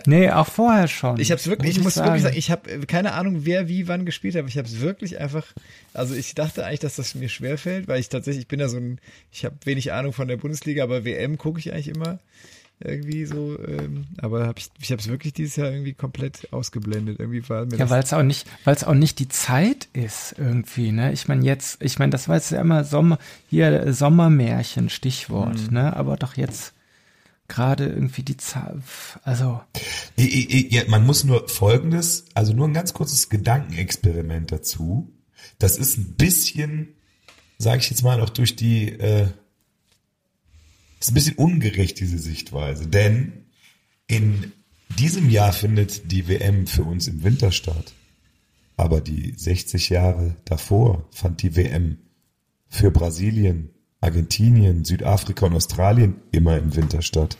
B: nee, auch vorher schon.
C: Ich hab's wirklich,
B: muss
C: ich muss
B: sagen.
C: wirklich sagen, ich habe keine Ahnung, wer wie wann gespielt hat, aber ich habe es wirklich einfach, also ich dachte eigentlich, dass das mir schwerfällt, weil ich tatsächlich, ich bin ja so ein, ich habe wenig Ahnung von der Bundesliga, aber WM gucke ich eigentlich immer irgendwie so, ähm, aber hab ich, ich habe es wirklich dieses Jahr irgendwie komplett ausgeblendet. Irgendwie war mir
B: Ja, weil es auch nicht, weil es auch nicht die Zeit ist irgendwie, ne? Ich meine jetzt, ich meine, das war jetzt ja immer Sommer, hier äh, Sommermärchen, Stichwort,
C: Mhm.
B: ne? Aber doch jetzt gerade irgendwie die Zeit, also
A: Ja, man muss nur Folgendes, also nur ein ganz kurzes Gedankenexperiment dazu. Das ist ein bisschen, sage ich jetzt mal, auch durch die äh, ist ein bisschen ungerecht, diese Sichtweise. Denn in diesem Jahr findet die WM für uns im Winter statt. Aber die 60 Jahre davor fand die WM für Brasilien, Argentinien, Südafrika und Australien immer im Winter statt.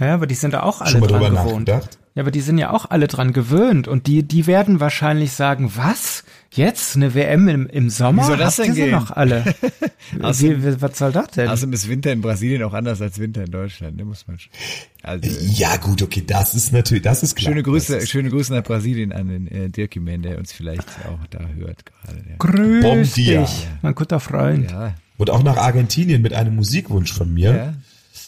B: Ja, aber die sind da auch alle
A: Schon mal drüber
B: gewohnt.
A: nachgedacht?
B: Ja, aber die sind ja auch alle dran gewöhnt und die, die werden wahrscheinlich sagen, was? Jetzt eine WM im, im Sommer?
C: Wie soll das
B: Habt
C: denn gehen?
B: noch alle? *laughs* wie, wie, was soll das denn?
C: Außerdem ist Winter in Brasilien auch anders als Winter in Deutschland, ne, muss man schon. Also,
A: Ja, gut, okay, das ist natürlich, das ist klar.
C: schöne Grüße, schöne Grüße nach Brasilien an den äh, Dirkie Man, der uns vielleicht auch da hört gerade. Ja.
B: Grüß
A: Bom
B: dich, mein guter Freund.
C: ja,
A: und auch nach Argentinien mit einem Musikwunsch von mir.
C: ja.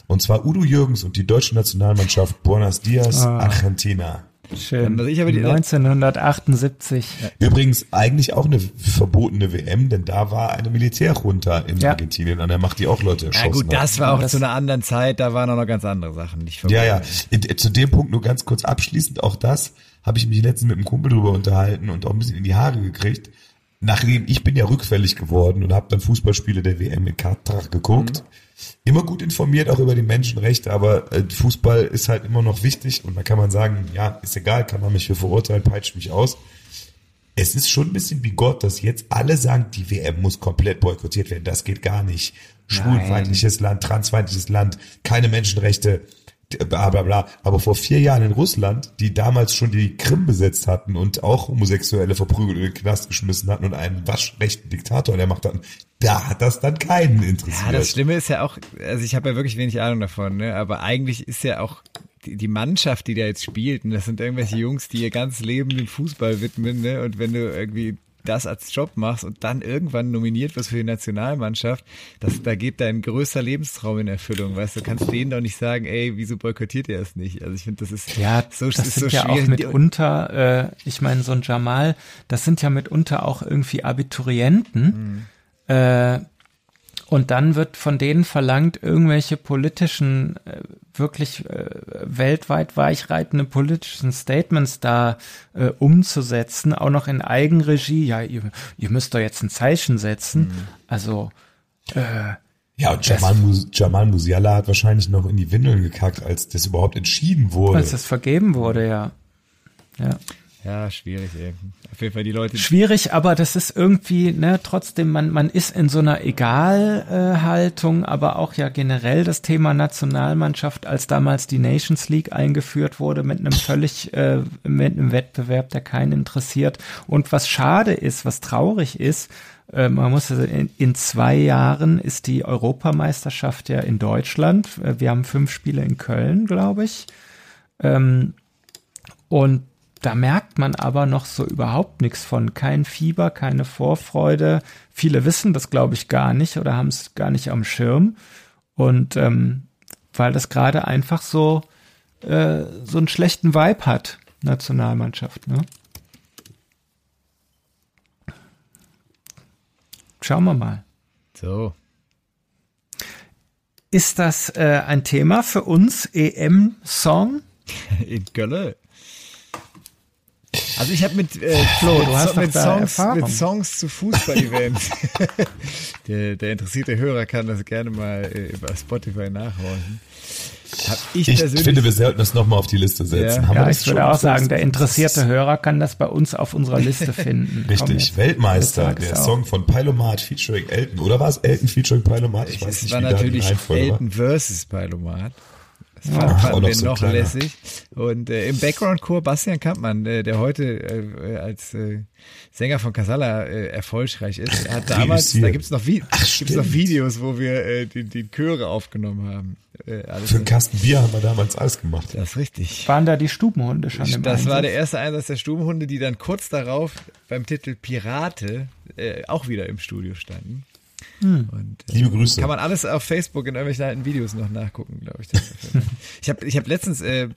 A: Und zwar Udo Jürgens und die deutsche Nationalmannschaft Buenos Dias,
B: Ah.
A: Argentina.
B: Schön.
C: Also ich habe die-
B: 1978.
A: Übrigens eigentlich auch eine verbotene WM, denn da war eine Militärjunta in
B: Ja.
A: Argentinien an der Macht, die auch Leute erschossen
C: Ja gut, das war auch
B: Das-
C: zu einer anderen Zeit, da waren auch noch ganz andere Sachen nicht
A: Ja, ja. In- Zu dem Punkt nur ganz kurz abschließend, auch das habe ich mich letztens mit einem Kumpel drüber unterhalten und auch ein bisschen in die Haare gekriegt. Nachdem ich bin ja rückfällig geworden und habe dann Fußballspiele der WM in Katar geguckt. Immer gut informiert auch über die Menschenrechte, aber äh, Fußball ist halt immer noch wichtig und da kann man sagen, ja, ist egal, kann man mich für verurteilen, peitscht mich aus. Es ist schon ein bisschen wie Gott, dass jetzt alle sagen, die WM muss komplett boykottiert werden. Das geht gar nicht. Schwulenfeindliches Land, transfeindliches Land, keine Menschenrechte, bla bla bla. Aber vor vier Jahren in Russland, die damals schon die Krim besetzt hatten und auch Homosexuelle verprügelt in den Knast geschmissen hatten und einen waschrechten Diktator in der Macht hatten, da hat das dann keinen interessiert.
C: Ja, das Schlimme ist ja auch, also ich habe ja wirklich wenig Ahnung davon, ne? aber eigentlich ist ja auch die, Mannschaft, die da jetzt spielt, und das sind irgendwelche Jungs, die ihr ganzes Leben dem Fußball widmen, ne? und wenn du irgendwie das als Job machst und dann irgendwann nominiert wirst für die Nationalmannschaft, das, da geht dein größter Lebenstraum in Erfüllung, weißt du, du kannst denen doch nicht sagen, ey, wieso boykottiert ihr das nicht? Also ich finde, das ist
B: Ja,
C: so,
B: das
C: ist
B: sind
C: so
B: ja auch
C: schwierig.
B: mitunter, äh, ich meine, so ein Jamal, das sind ja mitunter auch irgendwie Abiturienten. Äh, und dann wird von denen verlangt, irgendwelche politischen, äh, wirklich äh, weltweit weichreitende politischen Statements da äh, umzusetzen, auch noch in Eigenregie. Ja, ihr, ihr müsst doch jetzt ein Zeichen setzen. Also, äh,
A: ja, und Jamal, Mus Jamal Musiala hat wahrscheinlich noch in die Windeln gekackt, als das überhaupt entschieden wurde.
B: als das vergeben wurde, ja. Ja.
C: Ja, schwierig, ey. Auf jeden Fall die Leute,
B: Schwierig, aber das ist irgendwie, ne, trotzdem, man, man ist in so einer Egalhaltung, aber auch ja generell das Thema Nationalmannschaft, als damals die Nations League eingeführt wurde, mit einem völlig, äh, mit einem Wettbewerb, der keinen interessiert. Und was schade ist, was traurig ist, äh, man muss also in, in zwei Jahren ist die Europameisterschaft ja in Deutschland. Äh, Wir haben fünf Spiele in Köln, glaube ich. Ähm, und da merkt man aber noch so überhaupt nichts von. Kein Fieber, keine Vorfreude. Viele wissen das, glaube ich, gar nicht oder haben es gar nicht am Schirm. Und ähm, weil das gerade einfach so, äh, so einen schlechten Vibe hat, Nationalmannschaft. Ne? Schauen wir mal.
C: so.
B: Ist das äh, ein Thema für uns, EM-Song? *laughs*
C: In Köln. Also ich habe mit, äh,
B: Flo,
C: mit,
B: du hast
C: so- mit, Songs, mit Songs zu Fußball-Events. *laughs* der, der interessierte Hörer kann das gerne mal äh, über Spotify nachhorchen. Hab ich,
A: ich finde, wir sollten das nochmal auf die Liste setzen.
C: Ja.
A: Haben wir
B: Ja,
A: das
B: ich würde auch sagen, der interessierte Hörer kann das bei uns auf unserer Liste *laughs* finden.
A: Richtig. Weltmeister, der
B: auch.
A: Song von Pylomat featuring Elton. Oder war es Elton featuring Pylomat? Ich weiß
C: es
A: nicht,
C: war
A: wie da die
C: natürlich
A: war.
C: Elton versus Palomat. Das fand, fanden
A: noch
C: wir
A: so
C: noch
A: kleiner.
C: lässig. Und äh, im Background-Chor Bastian Kampmann, äh, der heute äh, als äh, Sänger von Casalla äh, erfolgreich ist. Hat damals, da gibt's noch, Vi
A: Ach,
C: gibt's noch. Videos, wo wir äh, die, die Chöre aufgenommen haben. Äh, alles
A: Für einen Kasten Bier haben wir damals alles gemacht.
C: das ist richtig.
B: Waren da die Stubenhunde schon im
C: Das war
B: Einsatz?
C: der erste Einsatz der Stubenhunde, die dann kurz darauf beim Titel Pirate äh, auch wieder im Studio standen.
B: Hm.
C: Und, äh,
A: Liebe Grüße.
C: Kann man alles auf Facebook in irgendwelchen alten Videos noch nachgucken, glaube ich. *laughs* ich habe ich hab letztens, äh,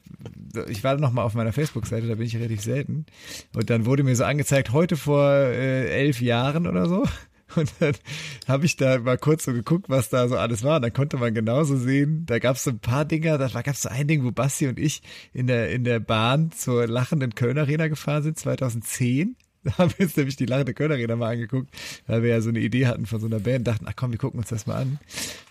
C: ich war noch mal auf meiner Facebook-Seite, da bin ich relativ selten. Und dann wurde mir so angezeigt, heute vor äh, elf Jahren oder so. Und dann habe ich da mal kurz so geguckt, was da so alles war. Und dann konnte man genauso gehen, da gab es so ein paar Dinger, da gab es so ein Ding, wo Basti und ich in der, in der Bahn zur lachenden Köln Arena gefahren sind, 2010. Da haben wir uns nämlich die Lachende Köln Arena mal angeguckt, weil wir ja so eine Idee hatten von so einer Band, dachten, ach komm, wir gucken uns das mal an.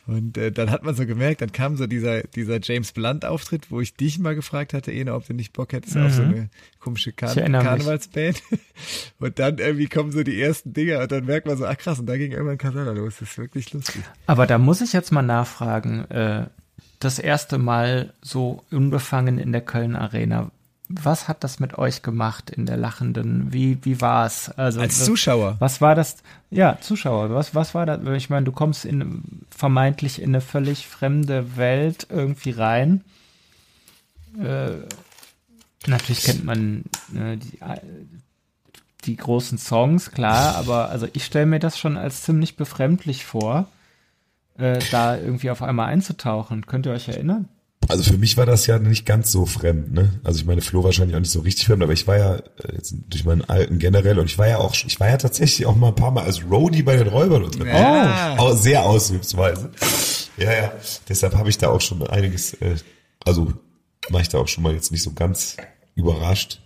C: Und äh, dann hat man so gemerkt, dann kam so dieser, dieser James Blunt-Auftritt, wo ich dich mal gefragt hatte, Ena, ob du nicht Bock hättest auf so eine komische
B: mich.
C: Karnevalsband. *laughs* Und dann irgendwie kommen so die ersten Dinger und dann merkt man so, ach krass, und da ging irgendwann Kasala los. Das ist wirklich lustig.
B: Aber da muss ich jetzt mal nachfragen. Äh, das erste Mal so unbefangen in der Köln Arena. Was hat das mit euch gemacht in der Lachenden? Wie, wie war es? Also,
C: Als Zuschauer.
B: Was war das? Ja, Zuschauer. Was, was war das? Ich meine, du kommst in vermeintlich in eine völlig fremde Welt irgendwie rein. Äh, natürlich kennt man äh, die, die großen Songs, klar, aber also ich stelle mir das schon als ziemlich befremdlich vor, äh, da irgendwie auf einmal einzutauchen. Könnt ihr euch erinnern?
A: Also für mich war das ja nicht ganz so fremd, ne? Also ich meine, Flo wahrscheinlich auch nicht so richtig fremd, aber ich war ja äh, jetzt durch meinen Alten generell und ich war ja auch, ich war ja tatsächlich auch mal ein paar Mal als Roadie bei den Räubern und
C: Ja.
A: auch sehr ausdrucksweise. Ja, ja. Deshalb habe ich da auch schon einiges, äh, also war ich da auch schon mal jetzt nicht so ganz überrascht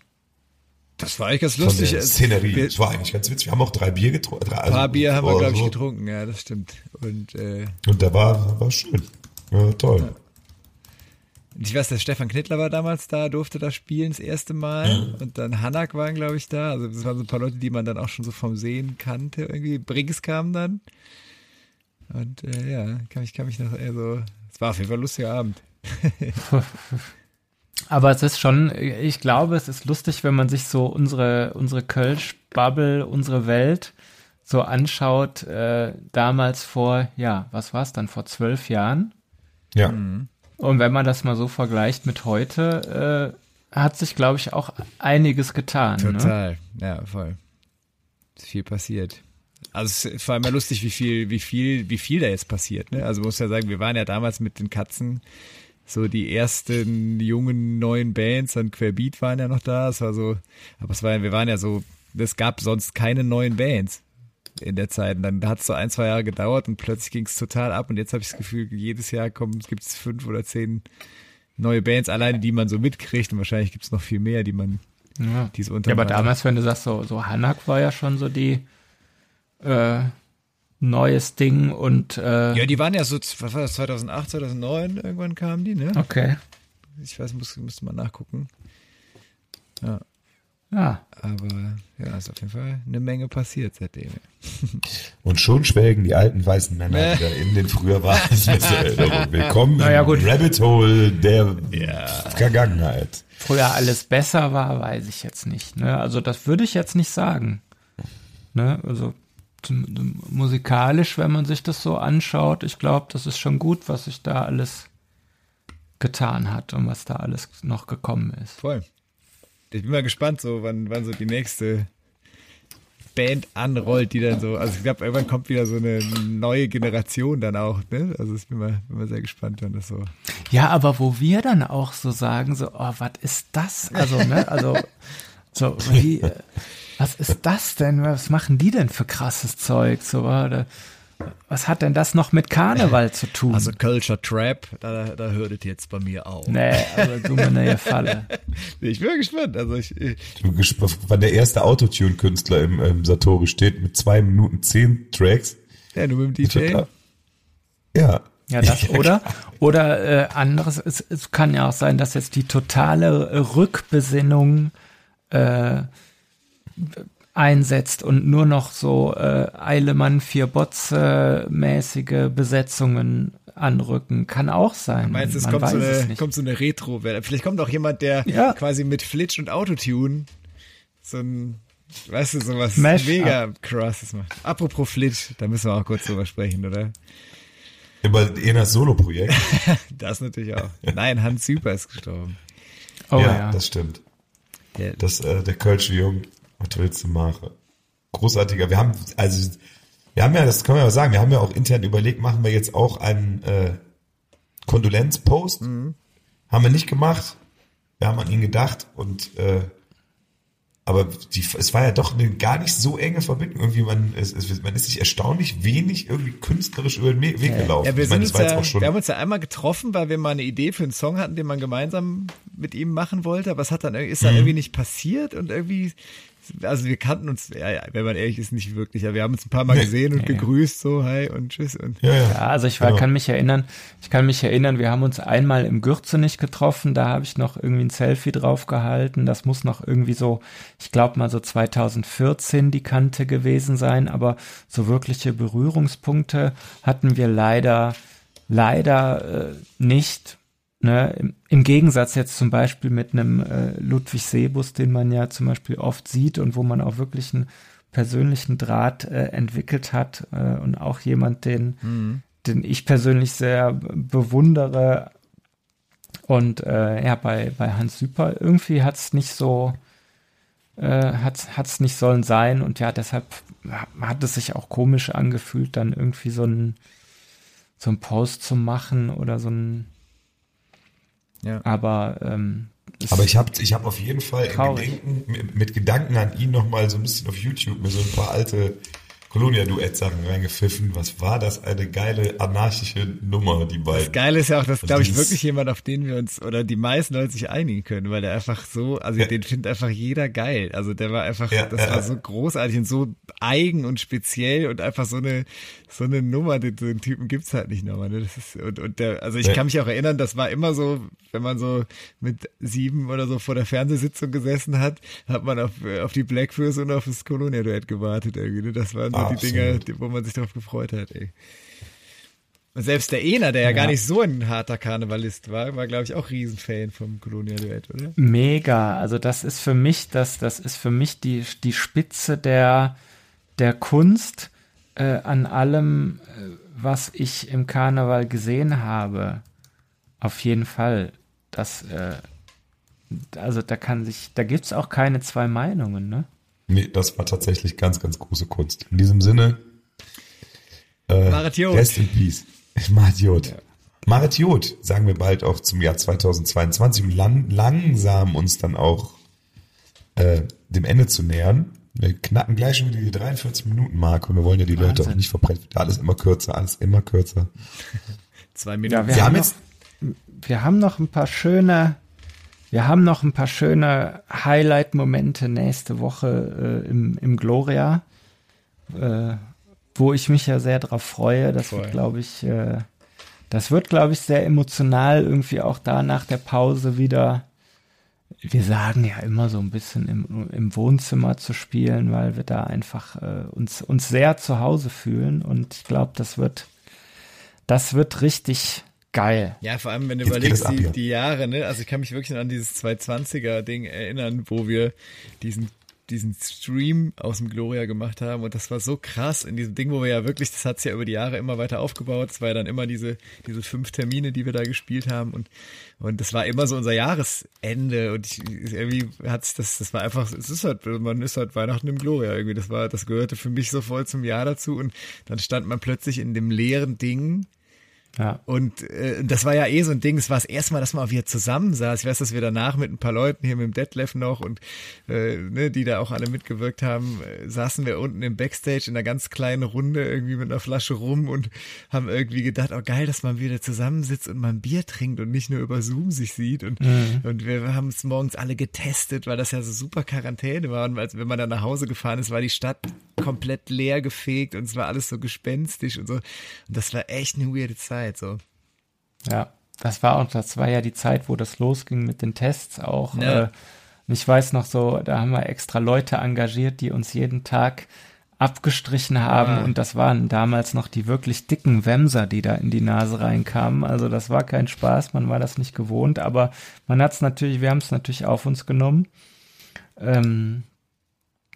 C: Das war eigentlich ganz
A: von
C: lustig.
A: der
C: Es-
A: Szenerie.
C: Wir,
A: Es war eigentlich ganz witzig. Wir haben auch drei Bier getrunken. Drei,
C: ein paar Bier haben wir, glaube ich,
A: so.
C: getrunken, ja, das stimmt. Und äh,
A: Und da war, war schön. Ja, toll.
C: Ich weiß, der Stefan Knittler war damals da, durfte da spielen das erste Mal. Und dann Hanak waren, glaube ich, da. Also das waren so ein paar Leute, die man dann auch schon so vom Sehen kannte. Irgendwie Briggs kam dann. Und äh, ja, kann ich kann mich noch eher so. Es war auf jeden Fall ein lustiger Abend. *laughs*
B: Aber es ist schon, ich glaube, es ist lustig, wenn man sich so unsere, unsere Kölsch-Bubble, unsere Welt so anschaut, äh, damals vor, ja, was war es dann, vor zwölf Jahren?
A: Ja.
B: Und wenn man das mal so vergleicht mit heute, äh, hat sich, glaube ich, auch einiges getan. Ne?
C: Total. Ja, voll. Ist viel passiert. Also es ist vor allem ja lustig, wie viel, wie viel, wie viel da jetzt passiert. Ne? Also man muss ja sagen, wir waren ja damals mit den Katzen so die ersten jungen neuen Bands, dann Querbeat waren ja noch da. Es war so, aber es war, wir waren ja so, es gab sonst keine neuen Bands in der Zeit. Und dann hat es so ein, zwei Jahre gedauert und plötzlich ging es total ab. Und jetzt habe ich das Gefühl, jedes Jahr kommen, gibt es fünf oder zehn neue Bands, alleine die man so mitkriegt. Und wahrscheinlich gibt es noch viel mehr, die man,
B: Ja.
C: die so
B: Ja, aber damals, wenn du sagst, so, so Hanak war ja schon so die äh, neues Ding und äh,
C: Ja, die waren ja so, was war das, 2008, 2009, irgendwann kamen die, ne?
B: okay.
C: Ich weiß, muss, müsste mal nachgucken.
B: Ja.
C: Aber ja, ist auf jeden Fall eine Menge passiert seitdem. *laughs*
A: Und schon schwelgen die alten weißen Männer wieder in den früher Erinnerung. *laughs* Willkommen
B: Na ja,
A: im
B: gut.
A: Rabbit Hole der Vergangenheit.
B: Früher alles besser war, weiß ich jetzt nicht. Ne? Also das würde ich jetzt nicht sagen. Ne? Also zum, zum, musikalisch, wenn man sich das so anschaut, ich glaube, das ist schon gut, was sich da alles getan hat und was da alles noch gekommen ist.
C: Voll. Ich bin mal gespannt, so wann, wann so die nächste Band anrollt, die dann so, also ich glaube, irgendwann kommt wieder so eine neue Generation dann auch, ne? Also ich bin mal, bin mal sehr gespannt, wann das so.
B: Ja, aber wo wir dann auch so sagen, so, oh, was ist das? Also, ne, also, so, wie, äh, was ist das denn? Was machen die denn für krasses Zeug? So, oder, was hat denn das noch mit Karneval zu tun?
C: Also Culture Trap, da, da hört es jetzt bei mir auf.
B: nee, also du mir eine Falle. *laughs*
C: Ich bin gespannt. Also ich, ich
A: Ich bin gespannt, wann der erste Autotune-Künstler im, im Satori steht mit zwei Minuten zehn Tracks.
C: ja, nur mit dem DJ.
A: Ja.
B: Ja, das, *laughs* oder? Oder äh, anderes, es, es kann ja auch sein, dass jetzt die totale Rückbesinnung äh, einsetzt und nur noch so äh, Eilemann vier Bots äh, mäßige Besetzungen anrücken. Kann auch sein.
C: Meinst du, es kommt so, eine,
B: nicht.
C: kommt so eine retro -Welle. Vielleicht kommt auch jemand, der
B: Ja.
C: quasi mit Flitch und Autotune so ein, weißt du, sowas
B: Mash-up.
C: mega crosses macht. Apropos Flitch, da müssen wir auch kurz drüber sprechen, oder?
A: Immer Enas Solo-Projekt. *laughs*
C: Das natürlich auch. Nein, Hans Süper ist gestorben.
B: oh
A: ja,
B: ja.
A: das stimmt.
C: Der,
A: Das, äh, der Kölsche Jung, was willst du machen? Großartiger. Wir haben, also, wir haben ja, das können wir ja sagen, wir haben ja auch intern überlegt, machen wir jetzt auch einen äh, Kondolenzpost.
C: Mhm.
A: Haben wir nicht gemacht. Wir haben an ihn gedacht und äh, aber die, es war ja doch eine gar nicht so enge Verbindung. Irgendwie man, es, es, man ist sich erstaunlich wenig irgendwie künstlerisch über den Weg gelaufen.
C: ja, wir,
A: ich meine,
C: sind
A: das war
C: uns
A: jetzt
C: ja,
A: auch schon.
C: wir haben uns ja einmal getroffen, weil wir mal eine Idee für einen Song hatten, den man gemeinsam mit ihm machen wollte, aber es hat dann, ist
A: Mhm.
C: dann irgendwie nicht passiert und irgendwie also wir kannten uns, ja, ja, wenn man ehrlich ist, nicht wirklich. Ja, wir haben uns ein paar Mal gesehen und *laughs*
B: ja,
C: gegrüßt, so, hi und tschüss. Und
A: Ja, ja.
B: Ja, also ich war,
A: Genau.
B: kann mich erinnern, ich kann mich erinnern, wir haben uns einmal im Gürzenich getroffen, da habe ich noch irgendwie ein Selfie drauf gehalten. Das muss noch irgendwie so, ich glaube mal so 2014 die Kante gewesen sein, aber so wirkliche Berührungspunkte hatten wir leider, leider äh, nicht. Ne, im, Im Gegensatz jetzt zum Beispiel mit einem äh, Ludwig Sebus, den man ja zum Beispiel oft sieht und wo man auch wirklich einen persönlichen Draht äh, entwickelt hat äh, und auch jemand, den, den ich persönlich sehr bewundere. Und äh, ja, bei, bei Hans Süper irgendwie hat es nicht so, äh, hat es nicht sollen sein und ja, deshalb hat es sich auch komisch angefühlt, dann irgendwie so ein so ein Post zu machen oder so ein
C: ja.
B: aber ähm,
A: Aber ich habe ich hab auf jeden Fall. Gedenken, mit, mit Gedanken an ihn nochmal so ein bisschen auf YouTube mir so ein paar alte Colonia-Duett-Sachen reingepfiffen. Was war das? Eine geile anarchische Nummer, die beiden.
C: Das Geile ist ja auch, dass,
A: Und
C: glaube ich, wirklich jemand, auf den wir uns, oder die meisten Leute sich einigen können, weil der einfach so, also
A: Ja.
C: den findet einfach jeder geil. Also der war einfach,
A: Ja,
C: das
A: ja,
C: war so großartig und so eigen und speziell und einfach so eine, so eine Nummer, den, den Typen gibt's halt nicht nochmal. Ne? Das ist, und, und der, also ich kann mich auch erinnern, das war immer so, wenn man so mit sieben oder so vor der Fernsehsitzung gesessen hat, hat man auf, auf die Blackfurs und auf das Colonia-Duett gewartet irgendwie. Ne? Das waren die
A: Absolut.
C: Dinger, die- wo man sich drauf gefreut hat, ey. Und selbst der Ener, der ja, gar nicht so ein harter Karnevalist war, war, glaube ich, auch Riesenfan vom Colonia-Duett, oder?
B: Mega. Also das ist für mich, das, das ist für mich die, die Spitze der, der Kunst äh, an allem, äh, was ich im Karneval gesehen habe. Auf jeden Fall. Das, äh, also da kann sich, da gibt's auch keine zwei Meinungen, ne?
A: Nee, das war tatsächlich ganz, ganz große Kunst. In diesem Sinne, äh,
C: Marit Jod.
A: Rest in Peace. *laughs* Marit Jod. Marit Jod, sagen wir bald auch zum Jahr 2022 und lang, langsam uns dann auch äh, dem Ende zu nähern. Wir knacken gleich schon wieder die 43 Minuten Marke und wir wollen ja die Leute auch
B: Wahnsinn.
A: nicht verbrennen. Alles immer kürzer, alles immer kürzer. *laughs*
C: Zwei Minuten.
B: Ja, wir,
A: Wir
B: haben
A: haben
B: noch,
A: jetzt,
B: wir haben noch ein paar schöne, wir haben noch ein paar schöne Highlight-Momente nächste Woche äh, im, im Gloria, äh, wo ich mich ja sehr drauf freue. Das
C: Voll.
B: wird, glaube ich, äh, das wird, glaube ich, sehr emotional irgendwie auch da nach der Pause wieder. Wir sagen ja immer so ein bisschen im, im Wohnzimmer zu spielen, weil wir da einfach äh, uns, uns sehr zu Hause fühlen und ich glaube, das wird, das wird richtig geil.
C: Ja, vor allem, wenn du
A: Jetzt
C: überlegst,
A: es ab,
C: die,
A: ja.
C: die Jahre, ne? Also ich kann mich wirklich noch an dieses 220er-Ding erinnern, wo wir diesen diesen Stream aus dem Gloria gemacht haben und das war so krass in diesem Ding, wo wir ja wirklich, das hat's ja über die Jahre immer weiter aufgebaut, es war ja dann immer diese, diese fünf Termine, die wir da gespielt haben und, und das war immer so unser Jahresende und ich, irgendwie hat das, das war einfach, es ist halt, man ist halt Weihnachten im Gloria irgendwie, das war, das gehörte für mich so voll zum Jahr dazu und dann stand man plötzlich in dem leeren Ding
B: Ja.
C: und äh, das war ja eh so ein Ding, es war das erste Mal, dass man wieder zusammensaß. Ich weiß, dass wir danach mit ein paar Leuten hier mit dem Detlef noch und äh, ne, die da auch alle mitgewirkt haben, äh, saßen wir unten im Backstage in einer ganz kleinen Runde irgendwie mit einer Flasche rum und haben irgendwie gedacht, oh geil, dass man wieder zusammensitzt und mal ein Bier trinkt und nicht nur über Zoom sich sieht. Und, und wir haben es morgens alle getestet, weil das ja so super Quarantäne war. Und als wenn man dann nach Hause gefahren ist, war die Stadt komplett leer gefegt und es war alles so gespenstisch und so. Und das war echt eine weirde Zeit. So.
B: Ja, das war auch, das war ja die Zeit, wo das losging mit den Tests auch.
C: Ja.
B: Äh, ich weiß noch so, da haben wir extra Leute engagiert, die uns jeden Tag abgestrichen haben
C: Ah.
B: und das waren damals noch die wirklich dicken Wemser, die da in die Nase reinkamen. Also das war kein Spaß, man war das nicht gewohnt, aber man hat es natürlich, wir haben es natürlich auf uns genommen. Ähm,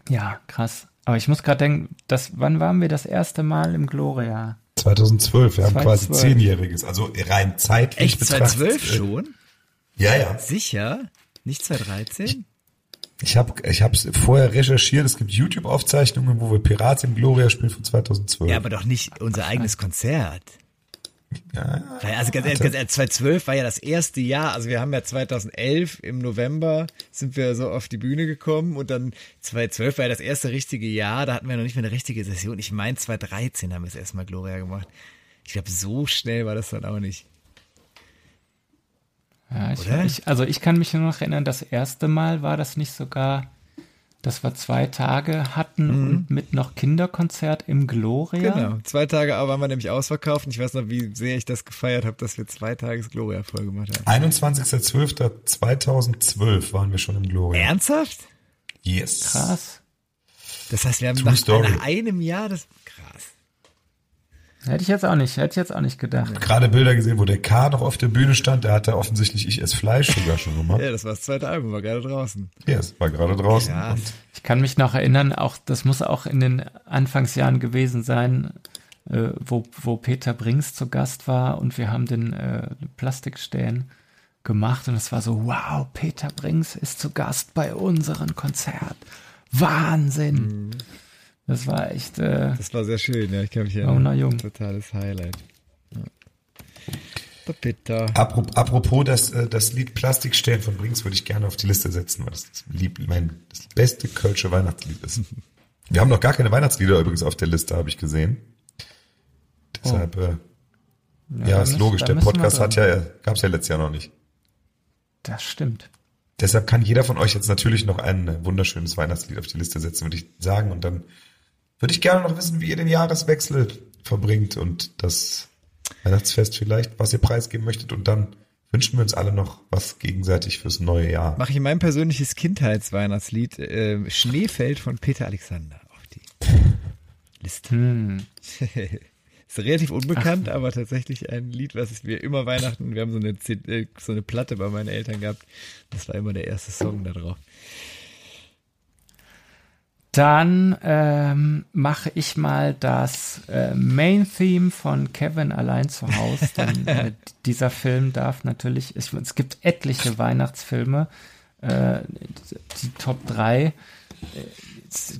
B: ja, krass. Aber ich muss gerade denken, das, wann waren wir das erste Mal im Gloria?
A: 2012, wir haben quasi
B: 2012.
A: zehnjähriges, also rein zeitlich
C: Echt
A: betrachtet.
C: 2012
A: äh,
C: schon?
A: Ja, ja.
C: Sicher? Nicht 2013?
A: Ich habe ich hab's vorher recherchiert, es gibt YouTube-Aufzeichnungen, wo wir Pirates im Gloria spielen von 2012.
C: Ja, aber doch nicht unser eigenes Konzert.
A: Ja,
C: Also ganz ehrlich, ganz ehrlich, 2012 war ja das erste Jahr, also wir haben ja 2011 im November sind wir so auf die Bühne gekommen und dann 2012 war ja das erste richtige Jahr, da hatten wir noch nicht mehr eine richtige Session. Ich meine 2013 haben wir das erstmal Gloria gemacht. Ich glaube, so schnell war das dann auch nicht.
B: Ja, ich,
C: Oder?
B: ich, also ich kann mich nur noch erinnern, das erste Mal war das nicht sogar dass wir zwei Tage hatten
C: Mhm.
B: und mit noch Kinderkonzert im Gloria.
C: Genau. Zwei Tage aber waren wir nämlich ausverkauft. Und ich weiß noch, wie sehr ich das gefeiert habe, dass wir zwei Tages Gloria voll gemacht haben.
A: 21.12.2012 waren wir schon im Gloria.
C: Ernsthaft?
A: Yes.
B: Krass.
C: Das heißt, wir haben
A: True
C: nach, nach einem Jahr das.
B: Hätte ich jetzt auch nicht, hätte ich jetzt auch nicht gedacht.
A: Gerade Bilder gesehen, wo der K noch auf der Bühne stand. Der hatte offensichtlich Ich ess Fleisch sogar schon gemacht. *laughs*
C: Ja, das war das zweite Album, war gerade draußen.
A: Ja, es war gerade draußen. Und
B: Ich kann mich noch erinnern, auch das muss auch in den Anfangsjahren gewesen sein, äh, wo, wo Peter Brings zu Gast war und wir haben den äh, Plastikstern gemacht und es war so, wow, Peter Brings ist zu Gast bei unserem Konzert. Wahnsinn. Das war echt, äh,
C: Das war sehr schön, ja, ich kann mich
B: Oh,
C: erinnern.
B: na jung.
C: Totales Highlight. Ja. Peter.
A: Apropos, das, äh, das Lied Plastikstern von Brings würde ich gerne auf die Liste setzen, weil das, das, lieb, mein, das beste kölsche Weihnachtslied ist. Wir haben noch gar keine Weihnachtslieder übrigens auf der Liste, habe ich gesehen. Deshalb, äh, ja,
B: da
A: ist
B: müssen-
A: logisch. Der Podcast hat ja, gab es ja letztes Jahr noch nicht.
B: Das stimmt.
A: Deshalb kann jeder von euch jetzt natürlich noch ein äh, wunderschönes Weihnachtslied auf die Liste setzen, würde ich sagen. Und dann würde ich gerne noch wissen, wie ihr den Jahreswechsel verbringt und das Weihnachtsfest vielleicht, was ihr preisgeben möchtet. Und dann wünschen wir uns alle noch was gegenseitig fürs neue Jahr.
C: Mache ich mein persönliches Kindheitsweihnachtslied äh, Schneefeld von Peter Alexander auf die Liste.
B: Hm. *laughs*
C: Ist relativ unbekannt, aber tatsächlich ein Lied, was wir immer Weihnachten, wir haben so eine, CD, äh, so eine Platte bei meinen Eltern gehabt. Das war immer der erste Song da drauf.
B: Dann ähm, mache ich mal das äh, Main Theme von Kevin allein zu Hause. Denn *laughs* äh, dieser Film darf natürlich, ich, es gibt etliche Weihnachtsfilme, äh, die Top 3. Äh,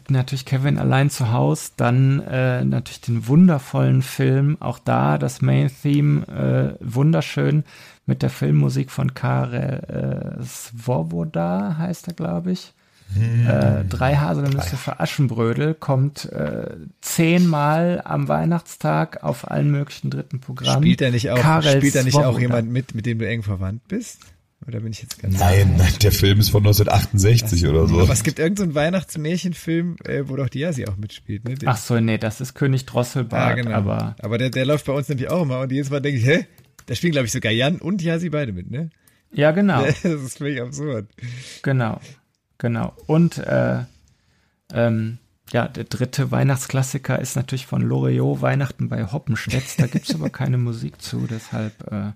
B: natürlich Kevin allein zu Hause, dann äh, natürlich den wundervollen Film, auch da das Main Theme äh, wunderschön mit der Filmmusik von Karel Svoboda heißt er, glaube ich. Äh, drei Haselnüsse für Aschenbrödel kommt äh, zehnmal am Weihnachtstag auf allen möglichen dritten Programmen.
C: Spielt da nicht auch,
B: Karel
C: spielt da nicht auch jemand mit, mit dem du eng verwandt bist? Oder bin ich jetzt ganz
A: Nein, nein, der Film ist von 1968 oder so.
C: Aber es gibt irgendeinen so Weihnachtsmärchenfilm, äh, wo doch die Jasi auch mitspielt, ne? Den-
B: Ach so, nee, das ist König Drosselbart,
C: Ah, genau.
B: aber
C: aber der, der läuft bei uns nämlich auch immer und jedes Mal denke ich, hä? Da spielen, glaube ich, sogar Jan und Jasi beide mit, ne?
B: ja, genau, *laughs*
C: Das ist völlig absurd.
B: genau, genau. Und äh, ähm, ja, der dritte Weihnachtsklassiker ist natürlich von Loriot, Weihnachten bei Hoppenstedt. Da gibt's aber keine Musik zu, deshalb äh,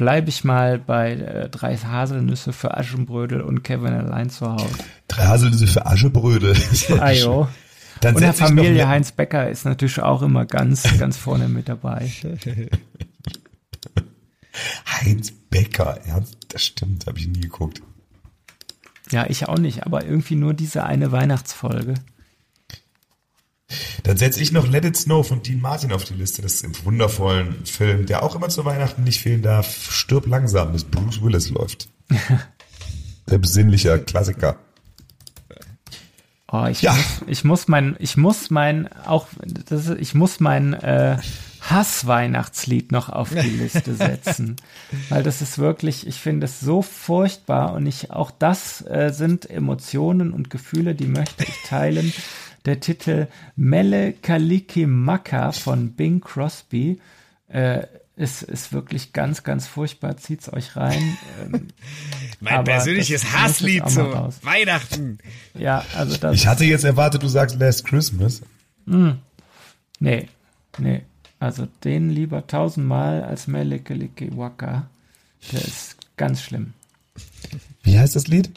B: bleibe ich mal bei äh, drei Haselnüsse für Aschenbrödel und Kevin allein zu Hause.
A: Drei Haselnüsse für Aschebrödel. *laughs*
B: Ajo.
A: Dann
B: Und der Familie Heinz Becker ist natürlich auch immer ganz, ganz vorne mit dabei. *laughs*
A: Heinz Becker, ernst? Das stimmt, habe ich nie geguckt.
B: Ja, ich auch nicht, aber irgendwie nur diese eine Weihnachtsfolge.
A: Dann setze ich noch Let It Snow von Dean Martin auf die Liste. Das ist im wundervollen Film, der auch immer zu Weihnachten nicht fehlen darf. Stirb langsam, bis Bruce Willis läuft. *laughs* der besinnliche Klassiker.
B: Oh, ich,
A: Ja.
B: muss, ich muss mein, ich muss mein, auch, das ich muss mein äh, Hass-Weihnachtslied noch auf die *laughs* Liste setzen. Weil das ist wirklich, ich finde es so furchtbar und ich, auch das äh, sind Emotionen und Gefühle, die möchte ich teilen. *laughs* Der Titel Melle Kaliki Maka von Bing Crosby äh, ist, ist wirklich ganz, ganz furchtbar. Zieht's euch rein. Ähm, *laughs*
C: Mein persönliches Hasslied zu. Weihnachten.
B: ja, also das.
A: Ich hatte jetzt erwartet, du sagst Last Christmas.
B: Nee, nee. Also den lieber tausendmal als Melekeleke Waka. Der ist ganz schlimm.
A: Wie heißt das Lied?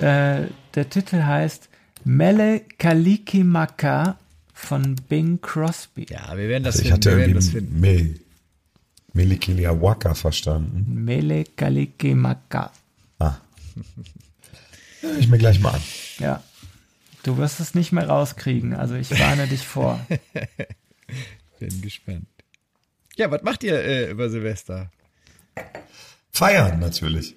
B: Äh, der Titel heißt Mele Kaliki Maka von Bing Crosby.
C: Ja, wir werden das
A: Also ich
C: finden.
A: hatte
C: Wir
A: irgendwie
C: finden.
A: Me Waka verstanden.
B: Mele Kaliki Maka.
A: Ah. Hör ich mir gleich mal an.
B: Ja. Du wirst es nicht mehr rauskriegen. Also ich warne dich vor. *laughs*
C: Bin gespannt. Ja, was macht ihr äh, über Silvester?
A: Feiern natürlich.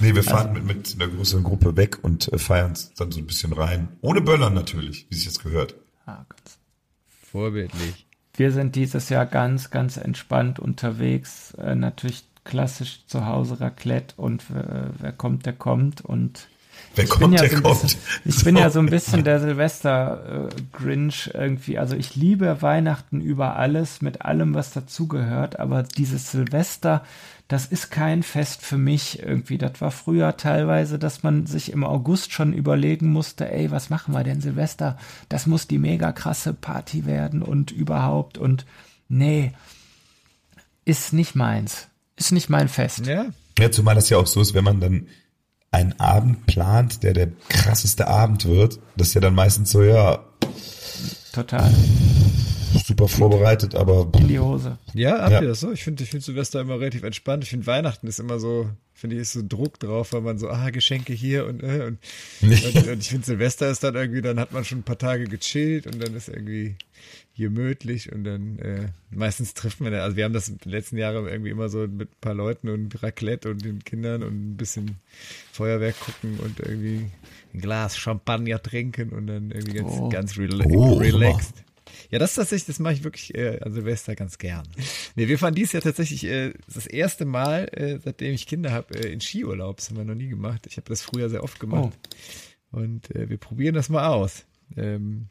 A: Nee, wir fahren mit, mit einer größeren Gruppe weg und äh, feiern dann so ein bisschen rein. Ohne Böllern natürlich, wie sich das gehört.
B: Ah, ganz-
C: Vorbildlich.
B: Wir sind dieses Jahr ganz, ganz entspannt unterwegs. Äh, natürlich klassisch zu Hause Raclette und äh, wer kommt, der kommt und
A: Wer
B: ich
A: kommt,
B: bin ja
A: der
B: so ein
A: kommt.
B: Bisschen, ich bin ja so ein bisschen *laughs* der Silvester-Grinch irgendwie. Also ich liebe Weihnachten über alles, mit allem, was dazugehört. Aber dieses Silvester, das ist kein Fest für mich irgendwie. Das war früher teilweise, dass man sich im August schon überlegen musste, ey, was machen wir denn Silvester? Das muss die mega krasse Party werden und überhaupt. Und nee, ist nicht meins. Ist nicht mein Fest.
C: Ja,
A: Ja, zumal das ja auch so ist, wenn man dann einen Abend plant, der der krasseste Abend wird, das ist ja dann meistens so, ja,
B: Total.
A: super vorbereitet, aber
B: In die Hose.
C: Ja, habt
A: Ja.
C: ihr das so? Ich finde ich finde Silvester immer relativ entspannt. Ich finde Weihnachten ist immer so, finde ich, ist so Druck drauf, weil man so, ah, Geschenke hier und, äh, und, *laughs* und, und ich finde Silvester ist dann irgendwie, dann hat man schon ein paar Tage gechillt und dann ist irgendwie gemütlich und dann äh, meistens trifft man ja, also wir haben das die letzten Jahre irgendwie immer so mit ein paar Leuten und Raclette und den Kindern und ein bisschen Feuerwerk gucken und irgendwie ein Glas Champagner trinken und dann irgendwie ganz,
B: Oh.
C: ganz rela
A: Oh,
C: relaxed. Ja, das ist tatsächlich, das mache ich wirklich äh, an Silvester ganz gern. Nee, wir fahren dies Jahr tatsächlich äh, das erste Mal, äh, seitdem ich Kinder habe, äh, in Skiurlaub. Das haben wir noch nie gemacht. Ich habe das früher sehr oft gemacht. Und äh, wir probieren das mal aus. Ähm,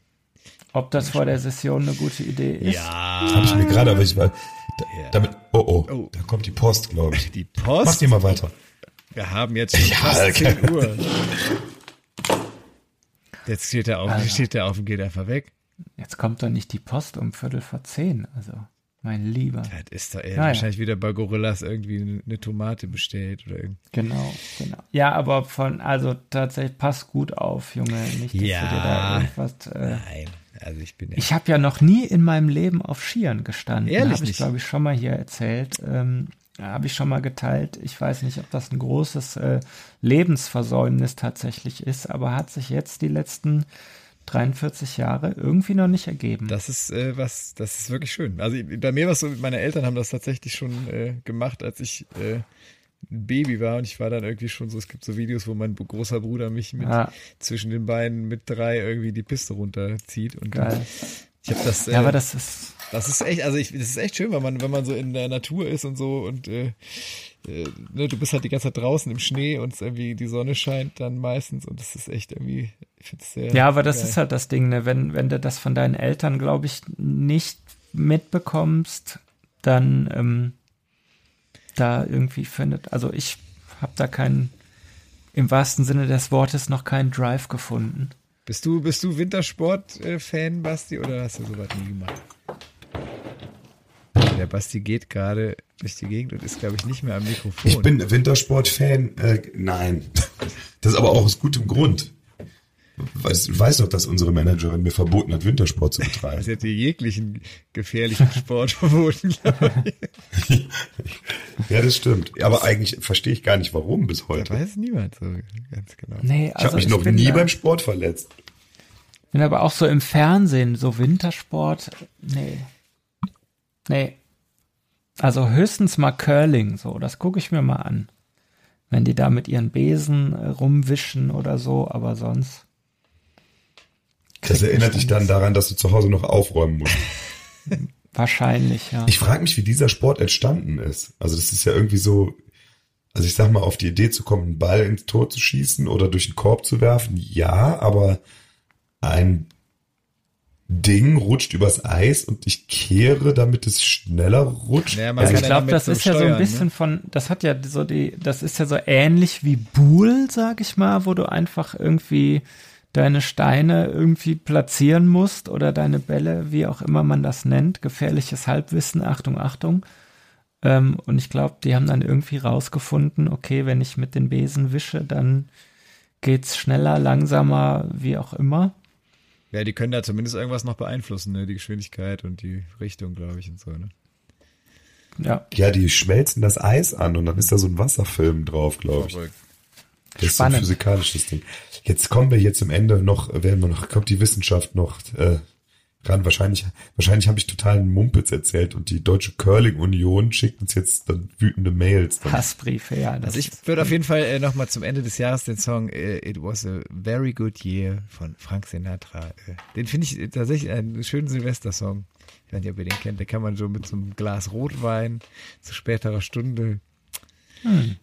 B: Ob das vor der Session eine gute Idee ist?
C: ja,
A: habe ich mir gerade, aber ich war da,
C: Ja.
A: damit, oh, oh
C: Oh.
A: da kommt die Post, glaube ich. *laughs*
C: die
A: Mach
C: Post.
A: dir mal weiter.
C: Wir haben jetzt schon
A: Ja,
C: fast
A: okay.
C: 10 Uhr. Jetzt steht er auf,
B: Alter.
C: steht er auf und geht einfach weg.
B: Jetzt kommt doch nicht die Post um Viertel vor zehn. Also, mein Lieber.
C: Das ist doch eher
B: Ja, ja.
C: wahrscheinlich wieder bei Gorillas irgendwie eine, Tomate bestellt oder irgend.
B: Genau, genau. Ja, aber von, also tatsächlich, pass gut auf, Junge. Nicht, dass
C: Ja.
B: du dir da irgendwas. Äh,
C: Nein, also ich bin ja.
B: ich habe ja noch nie in meinem Leben auf Skiern gestanden.
C: Ehrlich
B: Habe ich, glaube ich, schon mal hier erzählt. Ähm, habe ich schon mal geteilt. Ich weiß nicht, ob das ein großes äh, Lebensversäumnis tatsächlich ist, aber hat sich jetzt die letzten 43 Jahre irgendwie noch nicht ergeben.
C: Das ist äh, was, das ist wirklich schön. Also bei mir war es so, meine Eltern haben das tatsächlich schon äh, gemacht, als ich äh, ein Baby war und ich war dann irgendwie schon so, es gibt so Videos, wo mein großer Bruder mich mit
B: Ja.
C: zwischen den Beinen mit drei irgendwie die Piste runterzieht und
B: Geil.
C: ich habe das, äh,
B: Ja, aber das ist.
C: das ist echt, also ich, das ist echt schön, wenn man, wenn man so in der Natur ist und so und äh, äh, ne, du bist halt die ganze Zeit draußen im Schnee und irgendwie die Sonne scheint dann meistens und das ist echt irgendwie, ich finde sehr.
B: Ja, aber das
C: geil.
B: ist halt das Ding, ne? Wenn, wenn du das von deinen Eltern, glaube ich, nicht mitbekommst, dann ähm, da irgendwie findet. Also ich habe da keinen, im wahrsten Sinne des Wortes, noch keinen Drive gefunden.
C: Bist du, bist du Wintersport-Fan, Basti, oder hast du sowas nie gemacht? Der Basti geht gerade durch die Gegend und ist, glaube ich, nicht mehr am Mikrofon.
A: Ich bin Wintersport-Fan. Äh, nein. Das ist aber auch aus gutem Grund. Weiß, weiß doch, dass unsere Managerin mir verboten hat, Wintersport zu betreiben.
C: Sie dir jeglichen gefährlichen Sport verboten, glaube ich. *laughs*
A: ja, das stimmt. Aber eigentlich verstehe ich gar nicht, warum bis
C: Das
A: heute.
C: weiß niemand so ganz genau.
B: Nee,
A: Ich
B: also
A: habe mich noch nie
B: da,
A: beim Sport verletzt.
B: bin aber auch so im Fernsehen, so Wintersport, nee. Nee. Also höchstens mal Curling, so, das gucke ich mir mal an. Wenn die da mit ihren Besen äh, rumwischen oder so, aber sonst.
A: Das erinnert dich dann daran, dass du zu Hause noch aufräumen musst. *laughs*
B: Wahrscheinlich, ja.
A: Ich frage mich, wie dieser Sport entstanden ist. Also das ist ja irgendwie so, also ich sag mal, auf die Idee zu kommen, einen Ball ins Tor zu schießen oder durch den Korb zu werfen, ja, aber ein Ding rutscht übers Eis und ich kehre, damit es schneller rutscht.
C: Man
B: Also ich
C: ja
B: glaube, das ist ja so ein
C: steuern,
B: bisschen
C: ne?
B: von, das hat ja so die, das ist ja so ähnlich wie Buhl, sag ich mal, wo du einfach irgendwie deine Steine irgendwie platzieren musst oder deine Bälle, wie auch immer man das nennt, gefährliches Halbwissen, Achtung, Achtung. Ähm, und ich glaube, die haben dann irgendwie rausgefunden, okay, wenn ich mit den Besen wische, dann geht's schneller, langsamer, wie auch immer.
C: Ja, die können da zumindest irgendwas noch beeinflussen, ne? Die Geschwindigkeit und die Richtung, glaube ich, und so, ne?
B: Ja,
A: Ja, die schmelzen das Eis an und dann ist da so ein Wasserfilm drauf, glaube ich.
C: Verrückt.
A: Das ist so ein
B: Spannend.
A: physikalisches Ding. Jetzt kommen wir hier zum Ende noch, werden wir noch, kommt die Wissenschaft noch äh, ran. Wahrscheinlich, wahrscheinlich habe ich totalen Mumpitz erzählt und die Deutsche Curling Union schickt uns jetzt dann wütende Mails. Dann.
B: Hassbriefe, ja. Das
C: Also ich würde auf jeden Fall äh, nochmal zum Ende des Jahres den Song äh, It Was a Very Good Year von Frank Sinatra. Äh, den finde ich tatsächlich einen schönen Silvestersong. Ich weiß nicht, ob ihr den kennt. Da kann man so mit so einem Glas Rotwein zu späterer Stunde hm.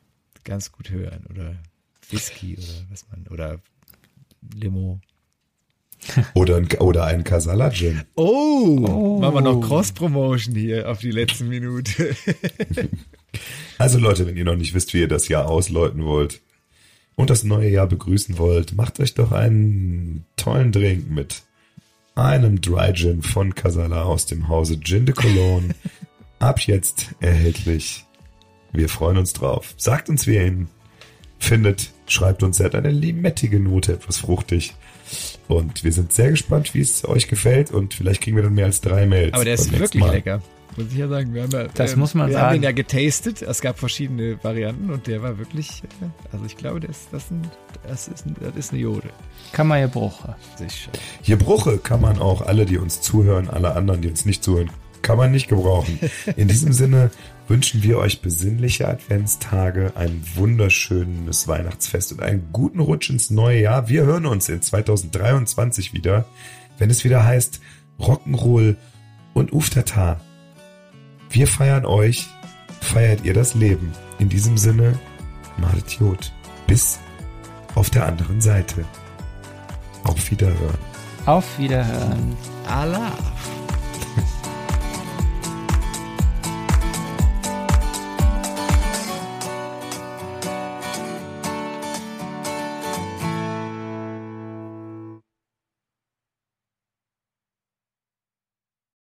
C: ganz gut hören. Oder Whisky oder was man, oder Limo.
A: Oder ein, oder ein Casala Gin.
C: Oh, oh, machen wir noch Cross-Promotion hier auf die letzten Minute. *laughs*
A: also Leute, wenn ihr noch nicht wisst, wie ihr das Jahr ausläuten wollt und das neue Jahr begrüßen wollt, macht euch doch einen tollen Drink mit einem Dry Gin von Casala aus dem Hause Gin de Cologne. *laughs* Ab jetzt erhältlich. Wir freuen uns drauf. Sagt uns, wie ihr ihn findet. Schreibt uns, er hat eine limettige Note, etwas fruchtig. Und wir sind sehr gespannt, wie es euch gefällt und vielleicht kriegen wir dann mehr als drei Mails.
C: Aber der ist wirklich Mal. lecker. Muss ich ja sagen. Wir haben ja,
B: das ähm, muss man
C: wir
B: sagen.
C: haben ihn ja getastet. Es gab verschiedene Varianten und der war wirklich, äh, also ich glaube, das, das, ein, das, ist, ein, das ist eine Jode.
B: Kann man hier Bruche.
A: Sicher. Hier Bruche kann man auch alle, die uns zuhören, alle anderen, die uns nicht zuhören, kann man nicht gebrauchen. *laughs* In diesem Sinne wünschen wir euch besinnliche Adventstage, ein wunderschönes Weihnachtsfest und einen guten Rutsch ins neue Jahr. Wir hören uns in 2023 wieder, wenn es wieder heißt Rock'n'Roll und Uftata. Wir feiern euch, feiert ihr das Leben. In diesem Sinne, malet Jod. Bis auf der anderen Seite. Auf Wiederhören.
B: Auf Wiederhören.
C: Allah.